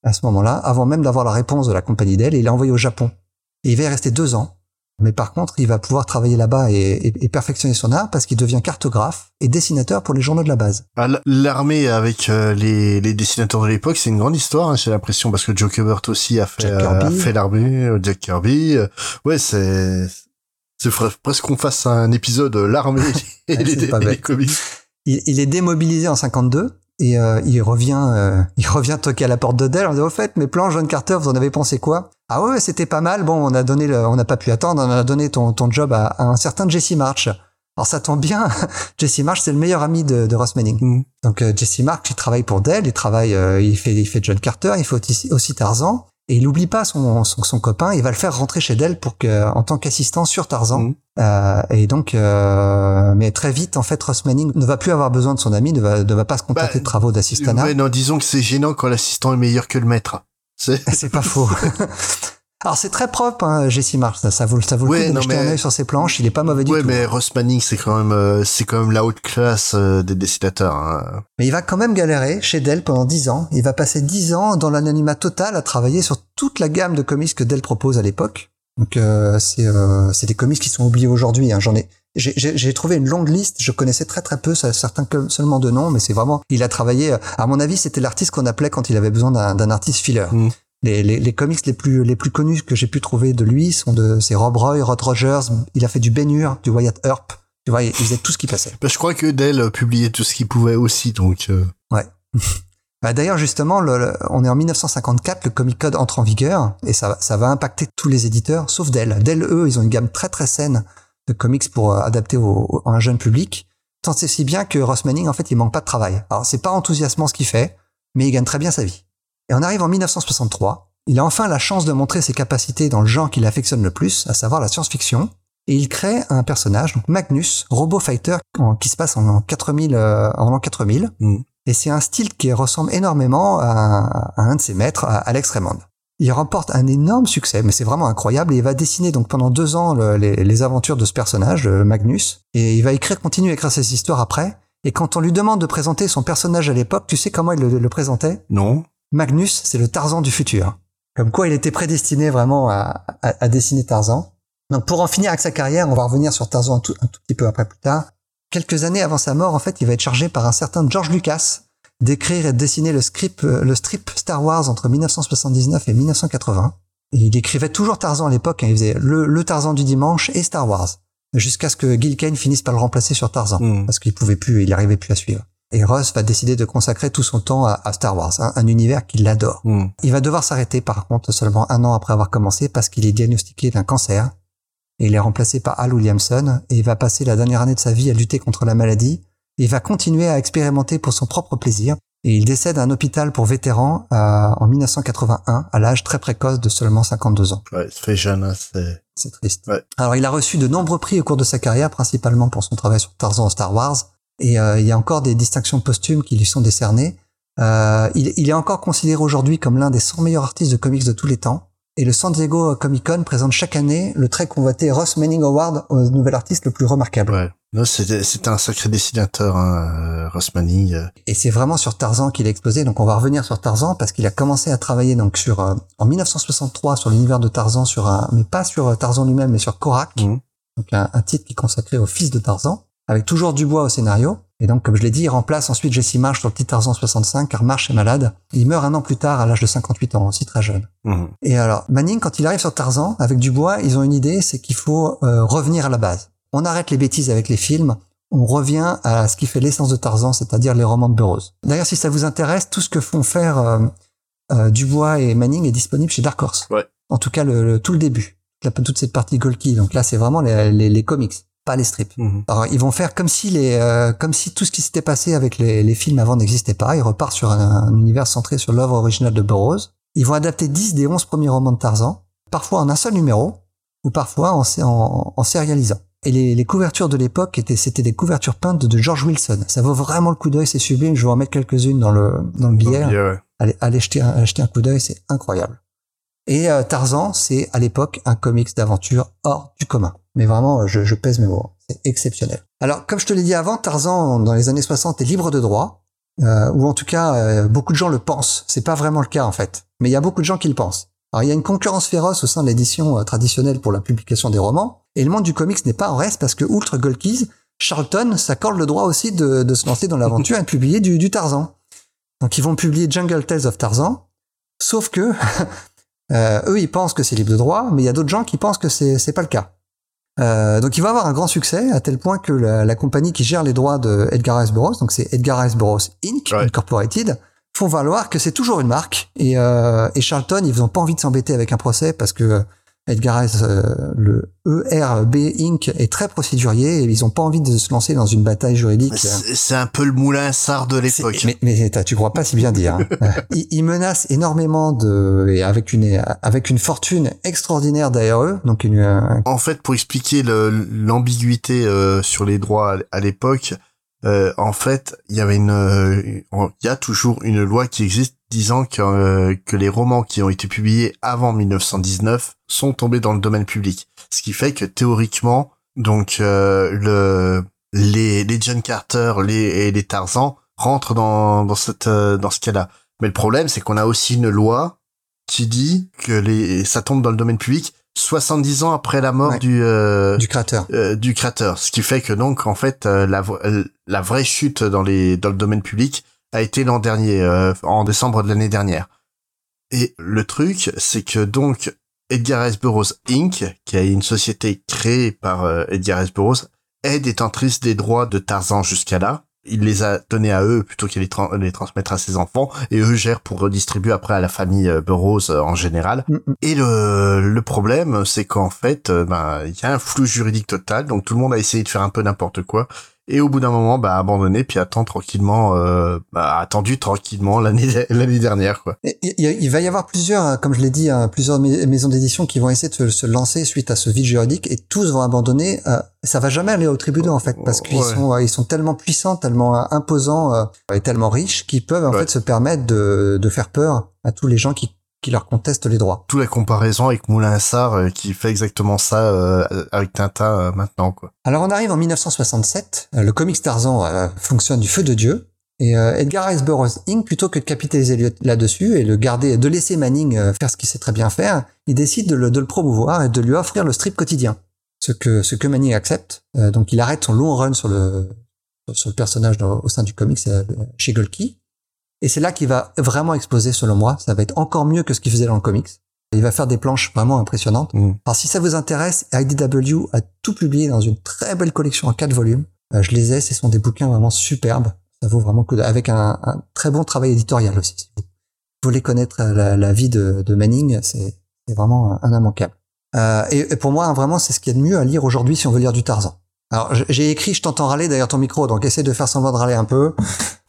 à ce moment-là, avant même d'avoir la réponse de la compagnie Dell, et il est envoyé au Japon. Et il va y rester deux ans. Mais par contre, il va pouvoir travailler là-bas et, et- et perfectionner son art parce qu'il devient cartographe et dessinateur pour les journaux de la base. Ah, L'armée avec euh, les, les dessinateurs de l'époque, c'est une grande histoire, hein, j'ai l'impression, parce que Joe Kubert aussi a fait, euh, a fait l'armée, Jack Kirby. ouais, c'est, c'est presque qu'on fasse un épisode l'armée [LAUGHS] et, les, les bête. comics. Il, il est démobilisé en 52 et euh, il revient euh, il revient toquer à la porte de Dell en disant au fait mes plans John Carter vous en avez pensé quoi? Ah ouais c'était pas mal. Bon on a donné le, on n'a pas pu attendre. On a donné ton, ton job à, à un certain Jesse March. Alors ça tombe bien. [LAUGHS] Jesse March c'est le meilleur ami de, de Ross Manning. Mhm. donc euh, Jesse March il travaille pour Dell. Il travaille euh, il fait il fait John Carter. Il fait aussi, aussi Tarzan et il n'oublie pas son, son, son copain, il va le faire rentrer chez Dell pour que, en tant qu'assistant sur Tarzan. Mhm. Euh, et donc, euh, mais très vite, en fait, Ross Manning ne va plus avoir besoin de son ami, ne va, ne va pas se contenter Bah, de travaux d'assistanat. Ouais, non, disons que c'est gênant quand l'assistant est meilleur que le maître. [LAUGHS] C'est pas faux. [LAUGHS] Alors c'est très propre, hein, Jesse Marsh. Ça, ça vaut, ça vaut le coup de non, jeter mais- un œil sur ses planches. Il est pas mauvais du ouais, tout. mais Ross Manning, c'est quand même, euh, c'est quand même la haute classe euh, des dessinateurs. Hein. Mais il va quand même galérer chez Dell pendant 10 ans. Il va passer 10 ans dans l'anonymat total à travailler sur toute la gamme de comics que Dell propose à l'époque. Donc euh, c'est euh, c'est des comics qui sont oubliés aujourd'hui. Hein. J'en ai j'ai- trouvé une longue liste. Je connaissais très très peu certains seulement de noms, mais c'est vraiment il a travaillé. euh, À mon avis, c'était l'artiste qu'on appelait quand il avait besoin d'un d'un artiste filler. Mm. Les, les, les comics les plus les plus connus que j'ai pu trouver de lui sont de c'est Rob Roy, Rod Rogers. Il a fait du Ben Hur, du Wyatt Earp. Tu vois, il il faisait tout ce qui passait. Bah, je crois que Dell euh, publiait tout ce qu'il pouvait aussi, donc. euh, [LAUGHS] Bah, D'ailleurs, justement, le- le- on est en 1954, le Comic Code entre en vigueur et ça, ça va impacter tous les éditeurs, sauf Dell. Dell, eux, ils ont une gamme très très saine de comics pour euh, adapter au, au- à un jeune public. Tant c'est si bien que Ross Manning, en fait, il manque pas de travail. Alors, c'est pas enthousiasmant ce qu'il fait, mais il gagne très bien sa vie. Et on arrive en 1963. Il a enfin la chance de montrer ses capacités dans le genre qu'il affectionne le plus, à savoir la science-fiction. Et il crée un personnage, donc Magnus, robot fighter, qui se passe en, en 4000, euh, en l'an 4000. Mm. Et c'est un style qui ressemble énormément à, à un de ses maîtres, à Alex Raymond. Il remporte un énorme succès, mais c'est vraiment incroyable. Et il va dessiner donc pendant deux ans le- les, les aventures de ce personnage, euh, Magnus. Et il va écrire, continuer à écrire ses histoires après. Et quand on lui demande de présenter son personnage à l'époque, tu sais comment il le, le présentait? Non. Magnus, c'est le Tarzan du futur. Comme quoi, il était prédestiné vraiment à, à- à dessiner Tarzan. Donc pour en finir avec sa carrière, on va revenir sur Tarzan un tout, un tout petit peu après plus tard. Quelques années avant sa mort, en fait, il va être chargé par un certain George Lucas d'écrire et de dessiner le script, le strip Star Wars entre 1979 et 1980. Et il écrivait toujours Tarzan à l'époque, hein, il faisait le, le Tarzan du dimanche et Star Wars, jusqu'à ce que Gil Kane finisse par le remplacer sur Tarzan, Mm. parce qu'il pouvait plus, il arrivait plus à suivre. Et Ross va décider de consacrer tout son temps à, à Star Wars, hein, un univers qu'il adore. Hmm. Il va devoir s'arrêter par contre seulement un an après avoir commencé parce qu'il est diagnostiqué d'un cancer. Et il est remplacé par Al Williamson et il va passer la dernière année de sa vie à lutter contre la maladie. Il va continuer à expérimenter pour son propre plaisir. Et il décède à un hôpital pour vétérans euh, en 1981 à l'âge très précoce de seulement 52 ans. Ouais, fait jeune, hein, c'est... C'est triste. Ouais. Alors, il a reçu de nombreux prix au cours de sa carrière, principalement pour son travail sur Tarzan Star Wars. Et euh, il y a encore des distinctions posthumes qui lui sont décernées. Euh, il, il est encore considéré aujourd'hui comme l'un des 100 meilleurs artistes de comics de tous les temps. Et le San Diego Comic Con présente chaque année le très convoité Ross Manning Award au nouvel artiste le plus remarquable. Ouais. C'était un sacré dessinateur, hein, euh, Ross Manning. euh. Et c'est vraiment sur Tarzan qu'il a explosé. Donc on va revenir sur Tarzan parce qu'il a commencé à travailler donc sur euh, en 1963 sur l'univers de Tarzan sur un mais pas sur euh, Tarzan lui-même mais sur Korak. Mhm. Donc un, un titre qui est consacré au fils de Tarzan avec toujours Dubois au scénario. Et donc comme je l'ai dit, il remplace ensuite Jesse Marsh sur le petit Tarzan 65 car Marsh est malade. Il meurt un an plus tard à l'âge de 58 ans, aussi très jeune. Mhm. Et alors, Manning, quand il arrive sur Tarzan, avec Dubois, ils ont une idée, c'est qu'il faut euh, revenir à la base. On arrête les bêtises avec les films, on revient à ce qui fait l'essence de Tarzan, c'est-à-dire les romans de Burroughs. D'ailleurs, si ça vous intéresse, tout ce que font faire euh, euh, Dubois et Manning est disponible chez Dark Horse. Ouais. En tout cas, le, le- tout le début. Toute cette partie Golki. Donc là, c'est vraiment les, les, les comics, pas les strips. Mhm. Alors, ils vont faire comme si les, euh, comme si tout ce qui s'était passé avec les, les films avant n'existait pas. Ils repartent sur un, un univers centré sur l'œuvre originale de Burroughs. Ils vont adapter 10 des 11 premiers romans de Tarzan, parfois en un seul numéro, ou parfois en, en, en sérialisant. Et les, les couvertures de l'époque étaient, c'était des couvertures peintes de George Wilson. Ça vaut vraiment le coup d'œil, c'est sublime. Je vais en mettre quelques-unes dans le, dans le billet. Ouais. Allez, allez jeter un, allez jeter un coup d'œil, c'est incroyable. Et euh, Tarzan, c'est à l'époque un comics d'aventure hors du commun. Mais vraiment, je, je pèse mes mots. C'est exceptionnel. Alors, comme je te l'ai dit avant, Tarzan, dans les années 60, est libre de droit. Euh, ou en tout cas, euh, beaucoup de gens le pensent. C'est pas vraiment le cas, en fait. Mais il y a beaucoup de gens qui le pensent. Alors, il y a une concurrence féroce au sein de l'édition euh, traditionnelle pour la publication des romans. Et le monde du comics n'est pas en reste parce que, outre Golkis, Charlton s'accorde le droit aussi de, de se lancer dans l'aventure et de publier du, du Tarzan. Donc ils vont publier Jungle Tales of Tarzan, sauf que [LAUGHS] euh, eux ils pensent que c'est libre de droit, mais il y a d'autres gens qui pensent que c'est pas le cas. Euh, donc il va avoir un grand succès à tel point que la, la compagnie qui gère les droits de Edgar Rice Burroughs, donc c'est Edgar Rice Burroughs Inc. Ouais. Incorporated, font valoir que c'est toujours une marque et, euh, et Charlton ils n'ont pas envie de s'embêter avec un procès parce que Edgar Rice, euh, le ERB Inc. est très procédurier et ils ont pas envie de se lancer dans une bataille juridique. C'est un peu le moulin Sard de l'époque. Mais, mais tu crois pas si bien dire. Hein. [LAUGHS] Euh, il, il menace énormément de, et avec une, avec une fortune extraordinaire derrière eux, donc une, un- En fait, pour expliquer le- l'ambiguïté euh, sur les droits à l'époque, euh, en fait, euh, il y a toujours une loi qui existe disant que, euh, les romans qui ont été publiés avant 1919 sont tombés dans le domaine public. Ce qui fait que théoriquement, donc euh, le les John Carter, les et les Tarzan rentrent dans dans ce cas-là. Mais le problème, c'est qu'on a aussi une loi qui dit que ça tombe dans le domaine public 70 ans après la mort Ouais. du euh, du créateur. euh, du créateur, ce qui fait que donc en fait euh, la euh, la vraie chute dans les dans le domaine public a été l'an dernier euh, en décembre de l'année dernière. Et le truc c'est que donc Edgar Rice Burroughs Inc, qui est une société créée par Edgar Rice Burroughs, est détentrice des droits de Tarzan jusqu'à là. Il les a donnés à eux plutôt qu'à les, les transmettre à ses enfants et eux gèrent pour redistribuer après à la famille euh, Burroughs euh, en général. Mm, mm. Et le, le problème, c'est qu'en fait, euh, ben, il y a un flou juridique total, donc tout le monde a essayé de faire un peu n'importe quoi. Et au bout d'un moment, bah, abandonné, puis attend tranquillement, euh, bah, attendu tranquillement l'année [LAUGHS] l'année dernière, quoi. Il, il- il va y avoir plusieurs, euh, comme je l'ai dit, hein, plusieurs mais- maisons d'édition qui vont essayer de se, lancer suite à ce vide juridique et tous vont abandonner. euh, ça va jamais aller au tribunal en fait parce qu'ils Ouais. sont, euh, ils sont tellement puissants, tellement euh, imposants euh, et tellement riches qu'ils peuvent en Ouais. fait se permettre de, de faire peur à tous les gens qui, qui leur contestent les droits. Tout la comparaison avec Moulin Sarr euh, qui fait exactement ça euh, avec Tintin euh, maintenant, quoi. Alors on arrive en 1967, euh, le comics Tarzan fonctionne du feu de Dieu. Et Edgar Rice Burroughs Inc., plutôt que de capitaliser là-dessus et le garder, de laisser Manning faire ce qu'il sait très bien faire, il décide de le, de le, promouvoir et de lui offrir le strip quotidien. Ce que, ce que Manning accepte. Donc il arrête son long run sur le, sur le personnage au sein du comics chez Golki. Et c'est là qu'il va vraiment exploser selon moi. Ça va être encore mieux que ce qu'il faisait dans le comics. Il va faire des planches vraiment impressionnantes. Mm. Alors si ça vous intéresse, IDW a tout publié dans une très belle collection en quatre volumes. je les ai, ce sont des bouquins vraiment superbes ça vaut vraiment que avec un, un, très bon travail éditorial aussi. Si vous voulez connaître la, la vie de, de Manning, c'est vraiment un, immanquable. Euh, et, et, pour moi, vraiment, c'est ce qu'il y a de mieux à lire aujourd'hui si on veut lire du Tarzan. Alors, j'ai écrit, je t'entends râler derrière ton micro, donc essaie de faire semblant de râler un peu.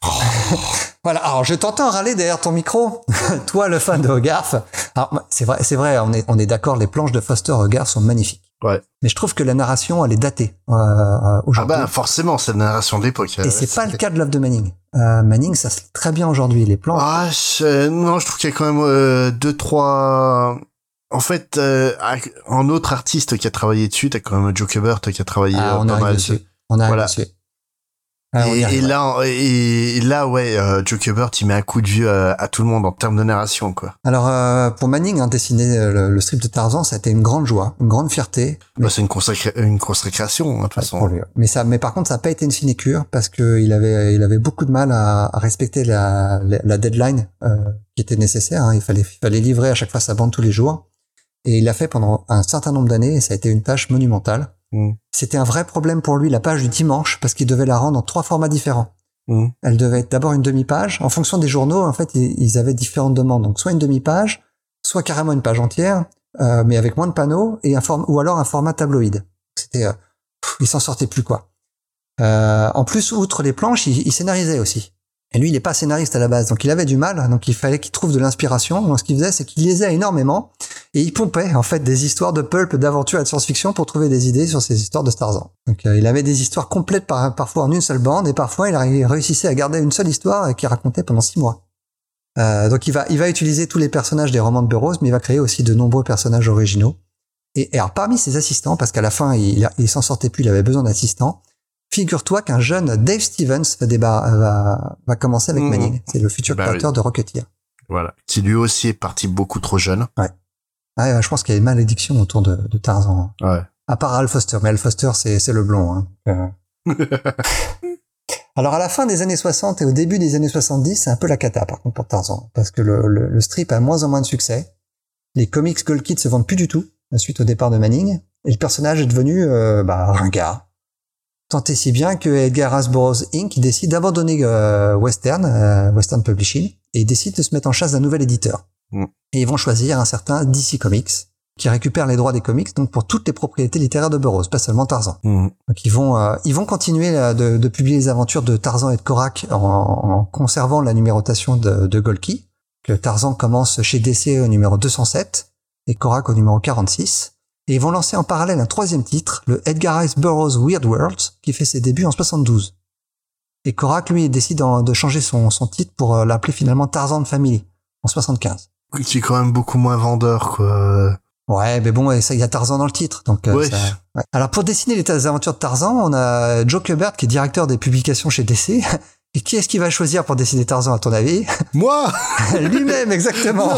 [LAUGHS] voilà. Alors, je t'entends râler derrière ton micro, [LAUGHS] toi, le fan de Hogarth. Alors, c'est vrai, c'est vrai, on est, on est d'accord, les planches de Foster Hogarth sont magnifiques. Ouais. Mais je trouve que la narration, elle est datée euh, aujourd'hui. Ah bah forcément, c'est la narration de l'époque. Et c'est pas le cas de Love de Manning. Euh, Manning, ça se lit très bien aujourd'hui. Les plans. Ah je, non, je trouve qu'il y a quand même euh, deux trois. En fait, euh, en autre artiste qui a travaillé dessus, t'as quand même Joe Kubert qui a travaillé ah, euh, on pas mal. Dessus. On a Voilà. dessus. Ah, et, et là, et là, ouais, euh, Joe Kubert, il met un coup de vieux à, à, tout le monde en termes de narration, quoi. Alors, euh, pour Manning, hein, dessiner le, le, strip de Tarzan, ça a été une grande joie, une grande fierté. Bah, c'est une, consacré une consécration, hein, de toute façon. Lui. Mais ça, mais par contre, ça n'a pas été une sinécure parce que il avait, il avait beaucoup de mal à, à respecter la, la, la deadline euh, qui était nécessaire. Hein. Il fallait, il fallait livrer à chaque fois sa bande tous les jours. Et il l'a fait pendant un certain nombre d'années et ça a été une tâche monumentale. Mm. C'était un vrai problème pour lui, la page du dimanche, parce qu'il devait la rendre en trois formats différents. Mm. Elle devait être d'abord une demi-page. En fonction des journaux, en fait, ils avaient différentes demandes. Donc, soit une demi-page, soit carrément une page entière, euh, mais avec moins de panneaux, et un ou alors un format tabloïd. C'était, euh, il s'en sortait plus quoi. Euh, en plus, outre les planches, il, il, scénarisait aussi. Et lui, il n'est pas scénariste à la base, donc il avait du mal. Donc, il fallait qu'il trouve de l'inspiration. Donc, ce qu'il faisait, c'est qu'il lisait énormément et il pompait en fait des histoires de pulp, d'aventure et de science-fiction pour trouver des idées sur ces histoires de Tarzan. Donc, euh, il avait des histoires complètes par, parfois en une seule bande, et parfois il réussissait à garder une seule histoire qu'il racontait pendant six mois. Euh, donc, il va, il va utiliser tous les personnages des romans de Burroughs, mais il va créer aussi de nombreux personnages originaux. Et, et alors, parmi ses assistants, parce qu'à la fin, il, il s'en sortait plus, il avait besoin d'assistants. Figure-toi qu'un jeune Dave Stevens va, débar va, va commencer avec mmh. Manning. C'est le futur bah créateur oui. de Rocketeer. Voilà. Qui lui aussi est parti beaucoup trop jeune. Ouais. Ah, je pense qu'il y a une malédiction autour de, de Tarzan. Ouais. À part Al Foster, mais Al Foster, c'est le blond. Hein. Euh... [LAUGHS] Alors à la fin des années 60 et au début des années 70, c'est un peu la cata par contre pour Tarzan, parce que le, le, le, strip a moins en moins de succès. Les comics Gold Kid se vendent plus du tout suite au départ de Manning, et le personnage est devenu euh, bah, ringard. Tant et si bien que Edgar Burroughs Inc. décide d'abandonner euh, Western, euh, Western Publishing, et décide de se mettre en chasse d'un nouvel éditeur. Mm. Et ils vont choisir un certain DC Comics, qui récupère les droits des comics, donc pour toutes les propriétés littéraires de Burroughs, pas seulement Tarzan. Mm. Donc ils vont, euh, ils vont continuer de, de, publier les aventures de Tarzan et de Korak en, en conservant la numérotation de, de Golki, que Tarzan commence chez DC au numéro 207 et Korak au numéro 46. Et ils vont lancer en parallèle un troisième titre, le Edgar Rice Burroughs Weird Worlds, qui fait ses débuts en 72. Et Korak, lui, décide de changer son, son titre pour euh, l'appeler finalement Tarzan Family, en 75. Qui est quand même beaucoup moins vendeur, quoi. Ouais, mais bon, il y a Tarzan dans le titre, donc. Euh, ouais. Ça, ouais. Alors pour dessiner les aventures de Tarzan, on a Joe Kubert qui est directeur des publications chez DC. [LAUGHS] Et qui est-ce qui va choisir pour dessiner Tarzan à ton avis [LAUGHS] Moi [LAUGHS] Lui-même, exactement.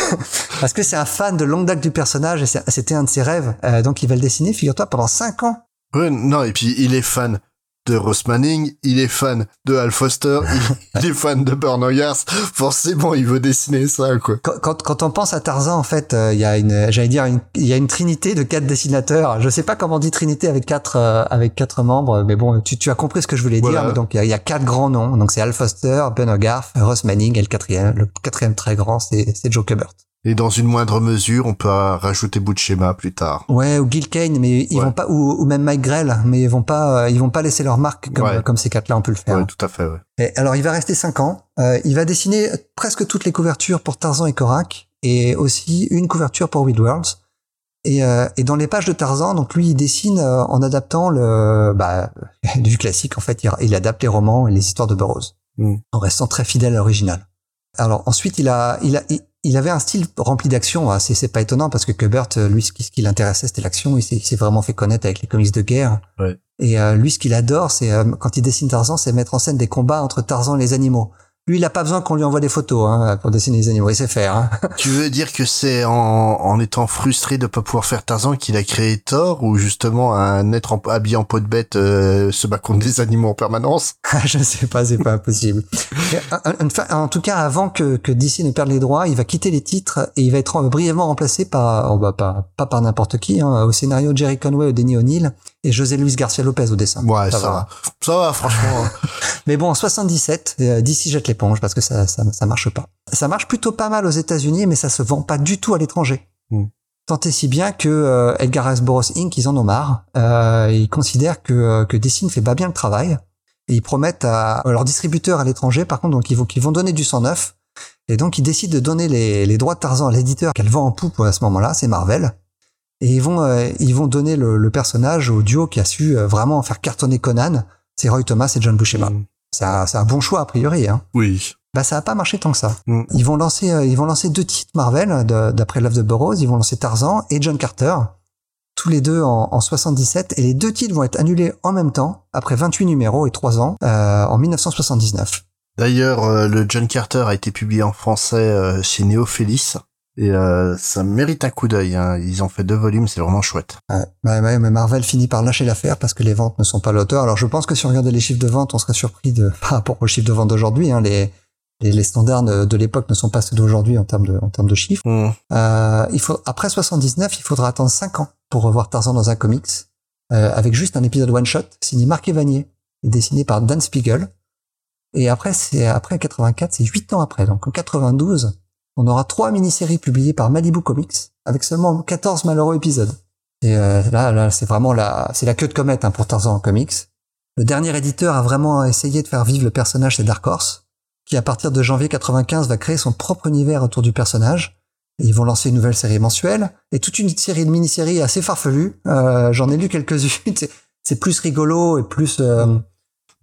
[LAUGHS] Parce que c'est un fan de longue date du personnage et c'était un de ses rêves. Euh, donc il va le dessiner, figure-toi, pendant cinq ans. Ouais, non, et puis il est fan de Ross Manning, il est fan de Al Foster, il, [LAUGHS] il est fan de Burnoyars. Forcément, il veut dessiner ça, quoi. Quand, quand, quand on pense à Tarzan, en fait, il euh, y a une, j'allais dire, il y a une trinité de quatre dessinateurs. Je sais pas comment on dit trinité avec quatre, euh, avec quatre membres, mais bon, tu, tu as compris ce que je voulais Voilà. dire. Donc il y, y, a quatre grands noms. Donc c'est Al Foster, Ben Hogarth, Ross Manning et le quatrième, le quatrième très grand, c'est, c'est Joe Kubert. Et dans une moindre mesure, on peut rajouter bout de schéma plus tard. Ouais, ou Gil Kane, mais ils Ouais. vont pas, ou, ou même Mike Grell, mais ils vont pas, euh, ils vont pas laisser leur marque comme, Ouais. comme ces quatre-là ont pu le faire. Ouais, tout à fait, ouais. Et alors, il va rester cinq ans. Euh, il va dessiner presque toutes les couvertures pour Tarzan et Korak, et aussi une couverture pour Weird Worlds. Et, euh, et dans les pages de Tarzan, donc lui, il dessine euh, en adaptant le, bah, [LAUGHS] du classique. En fait, il, il adapte les romans et les histoires de Burroughs, Mm. en restant très fidèle à l'original. Alors ensuite, il a, il a, il, il avait un style rempli d'action. hein. C'est pas étonnant parce que Kubert, euh, lui, ce qui, ce qui l'intéressait, c'était l'action. Il s'est il s'est vraiment fait connaître avec les comics de guerre. Ouais. Et euh, lui, ce qu'il adore, c'est euh, quand il dessine Tarzan, c'est mettre en scène des combats entre Tarzan et les animaux. Lui, il a pas besoin qu'on lui envoie des photos hein, pour dessiner les animaux. Il sait faire. Hein. [LAUGHS] Tu veux dire que c'est en, en étant frustré de pas pouvoir faire Tarzan qu'il a créé Thor ou justement un être en- habillé en peau de bête euh, se bat contre des animaux en permanence? [LAUGHS] Je sais pas, c'est pas possible. Mais, en- en- tout cas, avant que, que DC ne perde les droits, il va quitter les titres et il va être brièvement remplacé par, oh bah, pas, pas par n'importe qui, hein, au scénario Jerry Conway, au Denny O'Neill et José Luis Garcia Lopez au dessin. Ouais, ça, va. Ça va, franchement. [LAUGHS] Mais bon, en 77, euh, DC jette l'éponge parce que ça, ça, ça marche pas. Ça marche plutôt pas mal aux États-Unis, mais ça se vend pas du tout à l'étranger. Mm. Tant et si bien que euh, Edgar Asboros Inc. ils en ont marre. Euh, ils considèrent que euh, que DC ne fait pas bien le travail et ils promettent à leurs distributeurs à l'étranger, par contre, donc ils vont qu'ils vont donner du sang neuf. Et donc ils décident de donner les, les droits de Tarzan à l'éditeur qu'elle vend en poupe à ce moment-là, c'est Marvel. Et ils vont euh, ils vont donner le, le personnage au duo qui a su euh, vraiment faire cartonner Conan, c'est Roy Thomas et John Buscema. C'est un, c'est un bon choix a priori. Hein. Oui. Bah ça a pas marché tant que ça. Mm. Ils vont lancer euh, ils vont lancer deux titres Marvel d'après Love the Burrows. Ils vont lancer Tarzan et John Carter, tous les deux en, en 77 et les deux titres vont être annulés en même temps après 28 numéros et 3 ans euh, en 1979. D'ailleurs, euh, le John Carter a été publié en français chez Néophélis et euh, ça mérite un coup d'œil. hein. Ils ont fait deux volumes, c'est vraiment chouette. Ouais, ouais, mais Marvel finit par lâcher l'affaire parce que les ventes ne sont pas l'auteur. Alors je pense que si on regardait les chiffres de vente, on serait surpris de [LAUGHS] par rapport aux chiffres de vente d'aujourd'hui. Hein, les, les les standards de, l'époque ne sont pas ceux d'aujourd'hui en termes de en termes de chiffres. Hmm. Euh, il faut, après 79, il faudra attendre 5 ans pour revoir Tarzan dans un comics, euh, avec juste un épisode one-shot signé Marc Evanier et dessiné par Dan Spiegel. Et après, c'est après 84, c'est 8 ans après. Donc en 92, on aura trois mini-séries publiées par Malibu Comics, avec seulement 14 malheureux épisodes. Et euh, là, là, c'est vraiment la, c'est la queue de comète hein, pour Tarzan en comics. Le dernier éditeur a vraiment essayé de faire vivre le personnage, c'est Dark Horse, qui à partir de janvier 95 va créer son propre univers autour du personnage. Et ils vont lancer une nouvelle série mensuelle et toute une série de mini-séries assez farfelues. Euh, J'en ai lu quelques-unes. [LAUGHS] C'est- plus rigolo et plus euh,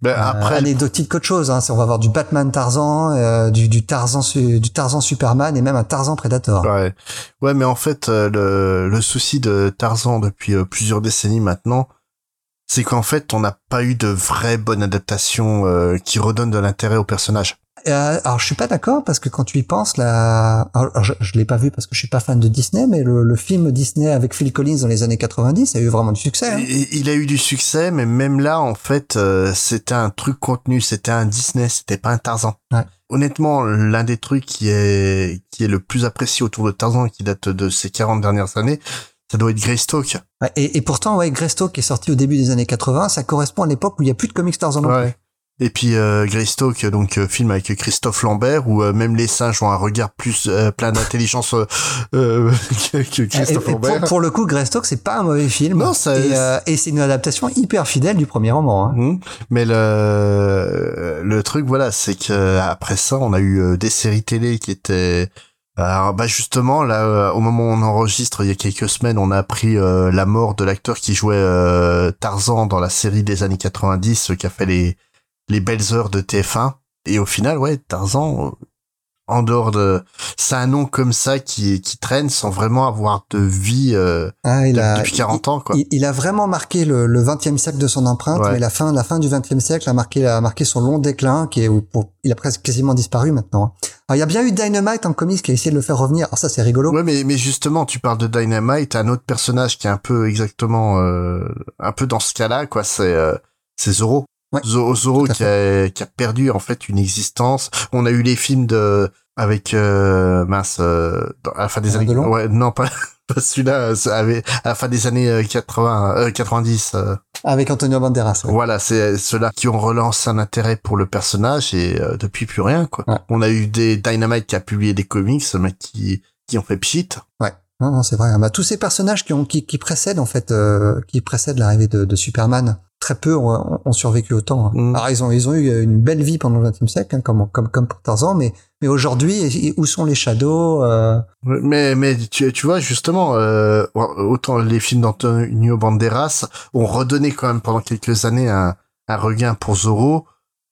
Ben, euh, après, anecdotique qu'autre chose. Hein. On va avoir du Batman Tarzan, euh, du, du Tarzan, su- du Tarzan Superman et même un Tarzan Predator. Ouais. Ouais, mais en fait, euh, le, le souci de Tarzan depuis euh, plusieurs décennies maintenant, c'est qu'en fait, on n'a pas eu de vraie bonne adaptation euh, qui redonne de l'intérêt au personnage. Euh, alors je suis pas d'accord parce que quand tu y penses, là, alors, je, je l'ai pas vu parce que je suis pas fan de Disney, mais le, le film Disney avec Phil Collins dans les années 90 a eu vraiment du succès. hein. Il a eu du succès, mais même là, en fait, euh, c'était un truc contenu, c'était un Disney, c'était pas un Tarzan. Ouais. Honnêtement, l'un des trucs qui est qui est le plus apprécié autour de Tarzan qui date de ces 40 dernières années, ça doit être Greystoke. Ouais, et, et pourtant, ouais, Greystoke qui est sorti au début des années 80, ça correspond à l'époque où il y a plus de comics Tarzan. Ouais. Et puis euh, Greystoke, donc euh, film avec Christophe Lambert, où euh, même les singes ont un regard plus euh, plein d'intelligence euh, [LAUGHS] que, Et- Christophe et Lambert. pour le coup, Greystoke, c'est pas un mauvais film. Non, ça- et, euh, et c'est une adaptation hyper fidèle du premier roman. Hein. Mhm. Mais le le truc voilà, c'est que après ça, on a eu des séries télé qui étaient alors bah justement là au moment où on enregistre il y a quelques semaines, on a appris euh, la mort de l'acteur qui jouait euh, Tarzan dans la série des années 90 euh, qui a fait les les belles heures de TF1 et au final ouais, Tarzan euh, en dehors de c'est un nom comme ça qui qui traîne sans vraiment avoir de vie euh, Ah, il a, depuis 40 ans quoi. il, il a vraiment marqué le, le 20e siècle de son empreinte, Ouais. mais la fin, la fin du 20e siècle a marqué, a marqué son long déclin, qui est, pour, il a presque quasiment disparu maintenant. Alors, il y a bien eu Dynamite en comics qui a essayé de le faire revenir. Alors ça, c'est rigolo. Ouais, mais, mais justement, tu parles de Dynamite, un autre personnage qui est un peu exactement, euh, un peu dans ce cas-là, quoi, c'est, euh, c'est Zoro. Ouais, Zo- Zoro tout à qui a, qui a perdu, en fait, une existence. On a eu les films de, avec, euh, mince, euh, à la fin des années, ouais, non, pas, [LAUGHS] pas celui-là, euh, avec- à la fin des années euh, 80, euh, 90, euh, Avec Antonio Banderas. ouais. voilà, c'est ceux-là qui ont relancé un intérêt pour le personnage et euh, depuis plus rien, quoi. Ouais. On a eu des Dynamite qui a publié des comics, mais qui, qui ont fait pchit. Non, non, c'est vrai. Bah, tous ces personnages qui, ont, qui, qui précèdent en fait, euh, qui précèdent l'arrivée de, de Superman, très peu ont, ont- survécu autant. hein. Mm. Alors ils ont, ils ont eu une belle vie pendant le XXe siècle, hein, comme, comme, comme pour Tarzan, mais, mais aujourd'hui, où sont les Shadows euh, Mais mais tu, tu vois justement euh, autant les films d'Antonio Banderas ont redonné quand même pendant quelques années un, un regain pour Zorro.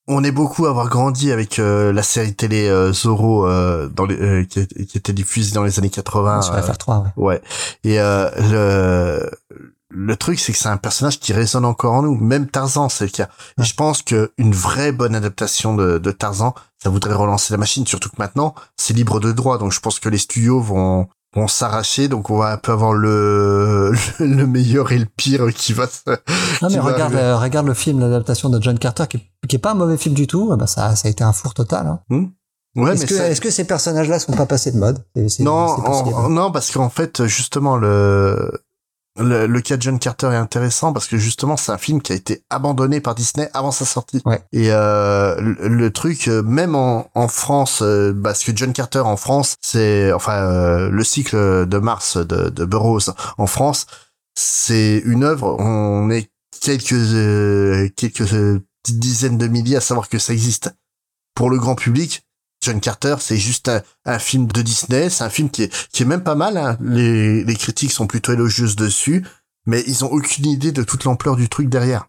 on est beaucoup à avoir grandi avec euh, la série télé euh, Zorro euh, dans les, euh, qui, qui était diffusée dans les années 80. Sur euh, FR3, ouais. ouais. Et euh, le le truc, c'est que c'est un personnage qui résonne encore en nous. Même Tarzan, c'est le cas. Et je pense que une vraie bonne adaptation de, de Tarzan, ça voudrait relancer la machine. Surtout que maintenant, c'est libre de droit. Donc je pense que les studios vont vont s'arracher. Donc on va un peu avoir le [LAUGHS] le meilleur et le pire qui va se... Non, mais regarde, euh, regarde le film, l'adaptation de John Carter, qui, est- qui est pas un mauvais film du tout. Ah Bah, ça, ça a été un four total. Hein. Ouais, est-ce que, ça- est-ce que ces personnages-là sont pas passés de mode? Non, en- non, parce qu'en fait, justement, le, le le cas de John Carter est intéressant parce que justement, c'est un film qui a été abandonné par Disney avant sa sortie. Ouais. Et euh, le, le truc, euh, même en, en France, euh, parce que John Carter en France, c'est enfin euh, le cycle de Mars de, de Burroughs en France, c'est une œuvre. On est quelques euh, quelques petites dizaines de milliers à savoir que ça existe. Pour le grand public, John Carter, c'est juste un, un film de Disney. C'est un film qui est, qui est même pas mal. hein. Les, les critiques sont plutôt élogieuses dessus, mais ils ont aucune idée de toute l'ampleur du truc derrière.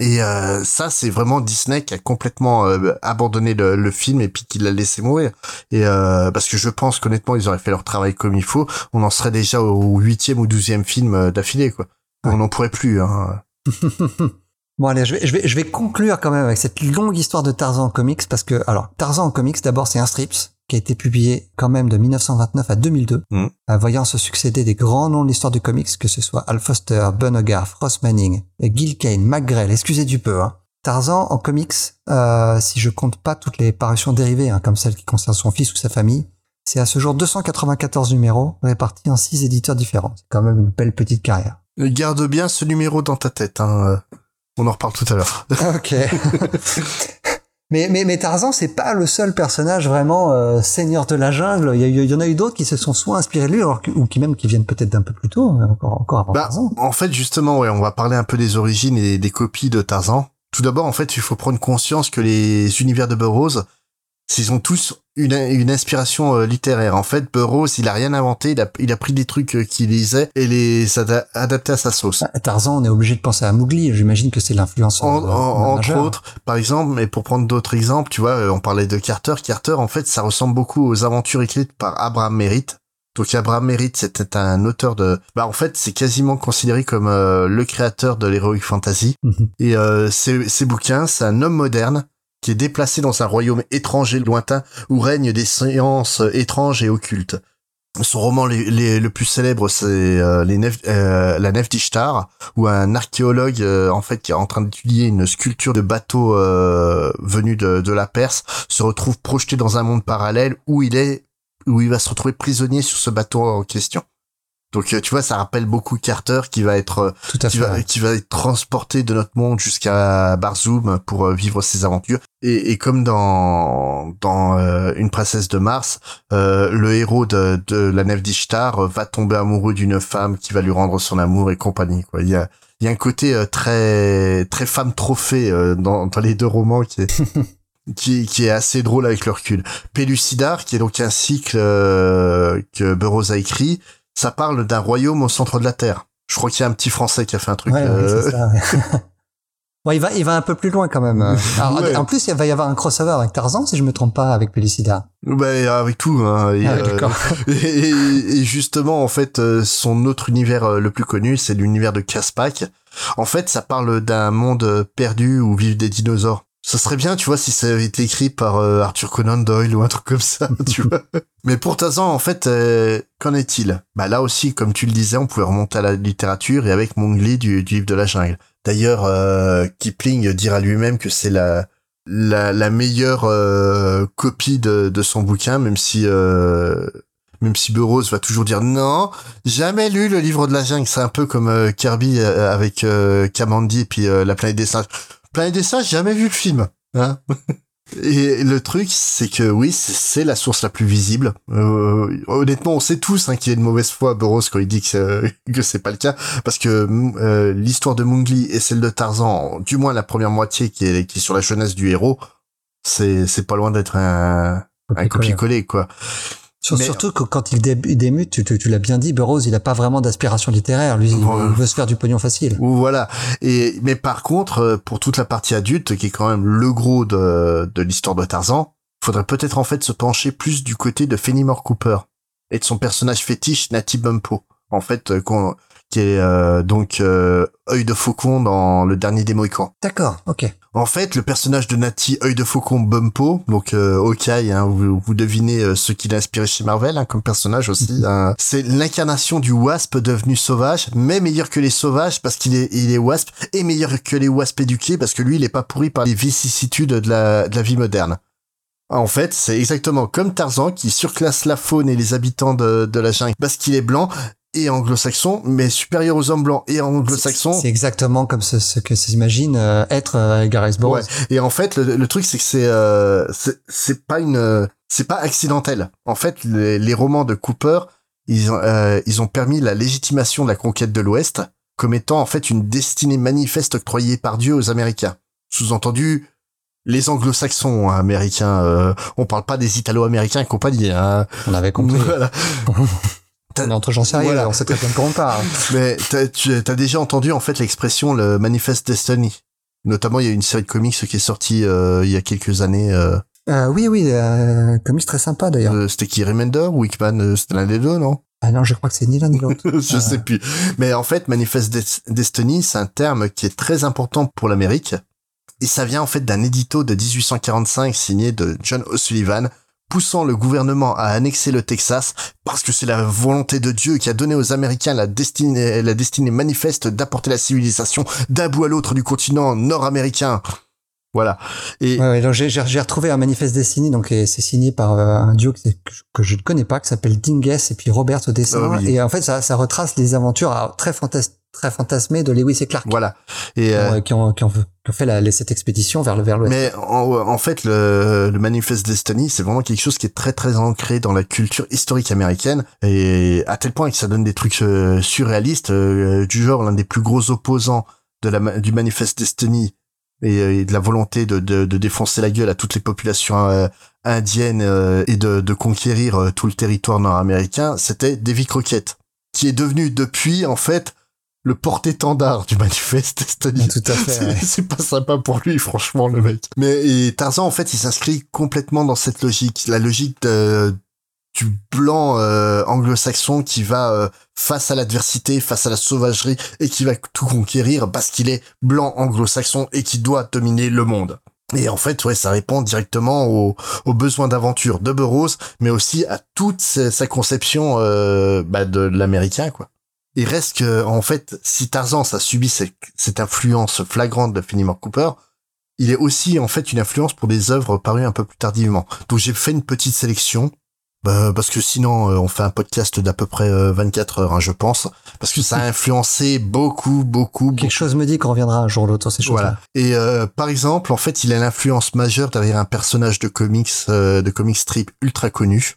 Et euh, ça, c'est vraiment Disney qui a complètement euh, abandonné le, le film et puis qui l'a laissé mourir. Et euh, parce que je pense qu'honnêtement, ils auraient fait leur travail comme il faut. On en serait déjà au huitième ou douzième film euh, d'affilée, quoi. On n'en pourrait plus. Hein. [LAUGHS] Bon allez, je vais, je vais, je vais conclure quand même avec cette longue histoire de Tarzan en comics parce que alors Tarzan en comics d'abord c'est un strips qui a été publié quand même de 1929 à 2002, Mhm. euh, voyant se succéder des grands noms de l'histoire du comics que ce soit Al Foster, Bun Hogarth, Ross Manning, Gil Kane, McGrell, excusez du peu. Hein. Tarzan en comics, euh, si je compte pas toutes les parutions dérivées hein, comme celles qui concernent son fils ou sa famille, c'est à ce jour 294 numéros répartis en six éditeurs différents. C'est quand même une belle petite carrière. Garde bien ce numéro dans ta tête. Hein. On en reparle tout à l'heure. Ok. [LAUGHS] mais, mais, mais Tarzan, c'est pas le seul personnage vraiment euh, seigneur de la jungle. Il y, a eu- il y en a eu d'autres qui se sont soit inspirés de lui, alors que- ou qui même qui viennent peut-être d'un peu plus tôt, mais encore, encore avant Bah, Tarzan. en fait, justement, ouais, on va parler un peu des origines et des copies de Tarzan. Tout d'abord, en fait, il faut prendre conscience que les univers de Burroughs, ils ont tous une, une inspiration euh, littéraire. En fait, Burroughs, il a rien inventé, il a, il a pris des trucs euh, qu'il lisait et les a adaptés à sa sauce. Ah, Tarzan, on est obligé de penser à Mowgli. J'imagine que c'est l'influence. En- euh, en- entre autres, par exemple, mais pour prendre d'autres exemples, tu vois, on parlait de Carter. Carter, en fait, ça ressemble beaucoup aux aventures écrites par Abraham Merritt. Donc Abraham Merritt, c'était un auteur de... Bah en fait, c'est quasiment considéré comme euh, le créateur de l'heroic fantasy. Mhm. Et euh, ces, ces bouquins, c'est un homme moderne qui est déplacé dans un royaume étranger lointain où règnent des séances étranges et occultes. Son roman le plus célèbre, c'est euh, euh, La Nef d'Ishtar, où un archéologue, euh, en fait, qui est en train d'étudier une sculpture de bateau euh, venu de, de la Perse, se retrouve projeté dans un monde parallèle où il est, où il va se retrouver prisonnier sur ce bateau en question. Donc, euh, tu vois, ça rappelle beaucoup Carter qui va être euh, Tout à qui fait. va, qui va être transporté de notre monde jusqu'à Barzoum pour euh, vivre ses aventures. Et, et comme dans dans euh, Une princesse de Mars, euh, le héros de, de la nef d'Ishtar va tomber amoureux d'une femme qui va lui rendre son amour et compagnie. Quoi. Il y a il y a un côté euh, très très femme trophée dans, dans les deux romans qui est [LAUGHS] qui, qui est assez drôle avec le recul. Pellucidar, qui est donc un cycle euh, que Burroughs a écrit, ça parle d'un royaume au centre de la Terre. Je crois qu'il y a un petit Français qui a fait un truc. Ouais, euh, ça, ouais. [LAUGHS] Bon, il va, il va un peu plus loin quand même. [LAUGHS] Alors, Ouais. En plus, il va y avoir un crossover avec Tarzan, si je me trompe pas, avec Pelicida. bah, avec tout. Hein, et, Ah, euh, [LAUGHS] et, et justement, en fait, euh, son autre univers le plus connu, c'est l'univers de Caspak. En fait, ça parle d'un monde perdu où vivent des dinosaures. Ça serait bien, tu vois, si ça avait été écrit par euh, Arthur Conan Doyle ou un truc comme ça, [LAUGHS] tu vois. Mais pour Tarzan, en fait, euh, qu'en est-il? Bah là aussi, comme tu le disais, on pouvait remonter à la littérature et avec Mowgli du, du livre de la jungle. D'ailleurs, euh, Kipling dira lui-même que c'est la la, la meilleure euh, copie de, de son bouquin, même si euh, même si Burroughs va toujours dire non, jamais lu le livre de la jungle. C'est un peu comme euh, Kirby euh, avec euh, Kamandi et puis la planète des singes. Planète des singes, jamais vu le film. Hein [LAUGHS] et le truc, c'est que oui, c'est- la source la plus visible. Euh, honnêtement, on sait tous hein, qu'il y a une mauvaise foi à Burroughs quand il dit que, [LAUGHS] que c'est pas le cas, parce que euh, l'histoire de Mowgli et celle de Tarzan, du moins la première moitié qui est, qui est sur la jeunesse du héros, c'est c'est pas loin d'être un, un Copier-coller. copier-coller quoi. Sur- Mais- Surtout que quand il, dé- il démute, tu, tu, tu l'as bien dit, Burroughs, il a pas vraiment d'aspiration littéraire. Lui, il veut se faire du pognon facile. Voilà. Et mais par contre, euh, pour toute la partie adulte, qui est quand même le gros de, de l'histoire de Tarzan, faudrait peut-être en fait se pencher plus du côté de Fenimore Cooper et de son personnage fétiche Natty Bumppo. En fait, euh, qu'on- qui est euh, donc euh, œil de faucon dans le dernier des Mohicans. D'accord, ok. En fait, le personnage de Natty, œil de faucon Bumpo, donc euh, Hawkeye, hein, vous, vous devinez euh, ce qu'il a inspiré chez Marvel hein, comme personnage aussi. [LAUGHS] hein. C'est l'incarnation du Wasp devenu sauvage, mais meilleur que les sauvages parce qu'il est, il est Wasp, et meilleur que les Wasps éduqués parce que lui, il est pas pourri par les vicissitudes de la, de la vie moderne. En fait, c'est exactement comme Tarzan qui surclasse la faune et les habitants de, de la jungle parce qu'il est blanc et anglo-saxon, mais supérieur aux hommes blancs et anglo-saxons. C'est exactement comme ce, ce que s'imagine euh, être euh, Burroughs. Ouais. Et en fait, le, le truc, c'est que c'est euh, c'est pas une c'est pas accidentel. En fait, les, les romans de Cooper, ils ont euh, ils ont permis la légitimation de la conquête de l'Ouest comme étant en fait une destinée manifeste octroyée par Dieu aux Américains. Sous-entendu, les Anglo-Saxons hein, américains. Euh, on parle pas des Italo-américains et compagnie. Hein. On avait compris. Voilà. [LAUGHS] entre sérieux, Voilà. on sait très bien de quoi on parle. [LAUGHS] Mais t'as, tu as déjà entendu en fait l'expression le Manifest Destiny? Notamment, il y a une série de comics qui est sortie euh, il y a quelques années. Euh, Euh, oui, oui, euh, comics très sympa d'ailleurs. euh, c'était qui Remender ou Hickman euh, C'était l'un des deux, non? Ah non, je crois que c'est ni l'un ni l'autre. [LAUGHS] Je sais plus. Mais en fait, Manifest Des- Destiny, c'est un terme qui est très important pour l'Amérique. Et ça vient en fait d'un édito de 1845 signé de John O'Sullivan, poussant le gouvernement à annexer le Texas parce que c'est la volonté de Dieu qui a donné aux Américains la destinée, la destinée manifeste d'apporter la civilisation d'un bout à l'autre du continent nord-américain. Voilà. Et Ouais, ouais, j'ai, retrouvé un manifeste Destiny, donc c'est signé par euh, un duo que, que je- ne connais pas, qui s'appelle Dinges et puis Robert au dessin. Ah oui. Et en fait, ça, ça retrace les aventures très, fantas- très fantasmées de Lewis et Clark, voilà. Et euh, euh, qui, ont, qui, ont, qui ont fait la, cette expédition vers le vers l'ouest. Mais en, en fait, le, le Manifest Destiny, c'est vraiment quelque chose qui est très très ancré dans la culture historique américaine et à tel point que ça donne des trucs euh, surréalistes euh, du genre l'un des plus gros opposants de la du Manifest Destiny et, euh, et de la volonté de, de, de défoncer la gueule à toutes les populations euh, indiennes euh, et de, de conquérir tout le territoire nord-américain, c'était Davy Crockett, qui est devenu depuis en fait le porte-étendard du Manifest Destiny. [LAUGHS] Tout à fait. C'est- ouais. pas sympa pour lui, franchement, le mec. Mais et Tarzan, en fait, il s'inscrit complètement dans cette logique, la logique de- du blanc euh, anglo-saxon qui va euh, face à l'adversité, face à la sauvagerie, et qui va tout conquérir parce qu'il est blanc anglo-saxon et qui doit dominer le monde. Et en fait, ouais, ça répond directement aux, aux besoins d'aventure de Burroughs, mais aussi à toute sa, sa conception euh, bah, de l'américain, quoi. Il reste que, en fait, si Tarzan, ça subit cette, cette influence flagrante de Fenimore Cooper, il est aussi, en fait, une influence pour des œuvres parues un peu plus tardivement. Donc, j'ai fait une petite sélection, bah, parce que sinon, euh, on fait un podcast d'à peu près euh, 24 heures, hein, je pense, parce que ça a influencé beaucoup, beaucoup, beaucoup. Quelque chose me dit qu'on reviendra un jour ou l'autre sur ces choses-là. Voilà. Et euh, par exemple, en fait, il a l'influence majeure derrière un personnage de comics, euh, de comic strip ultra connu,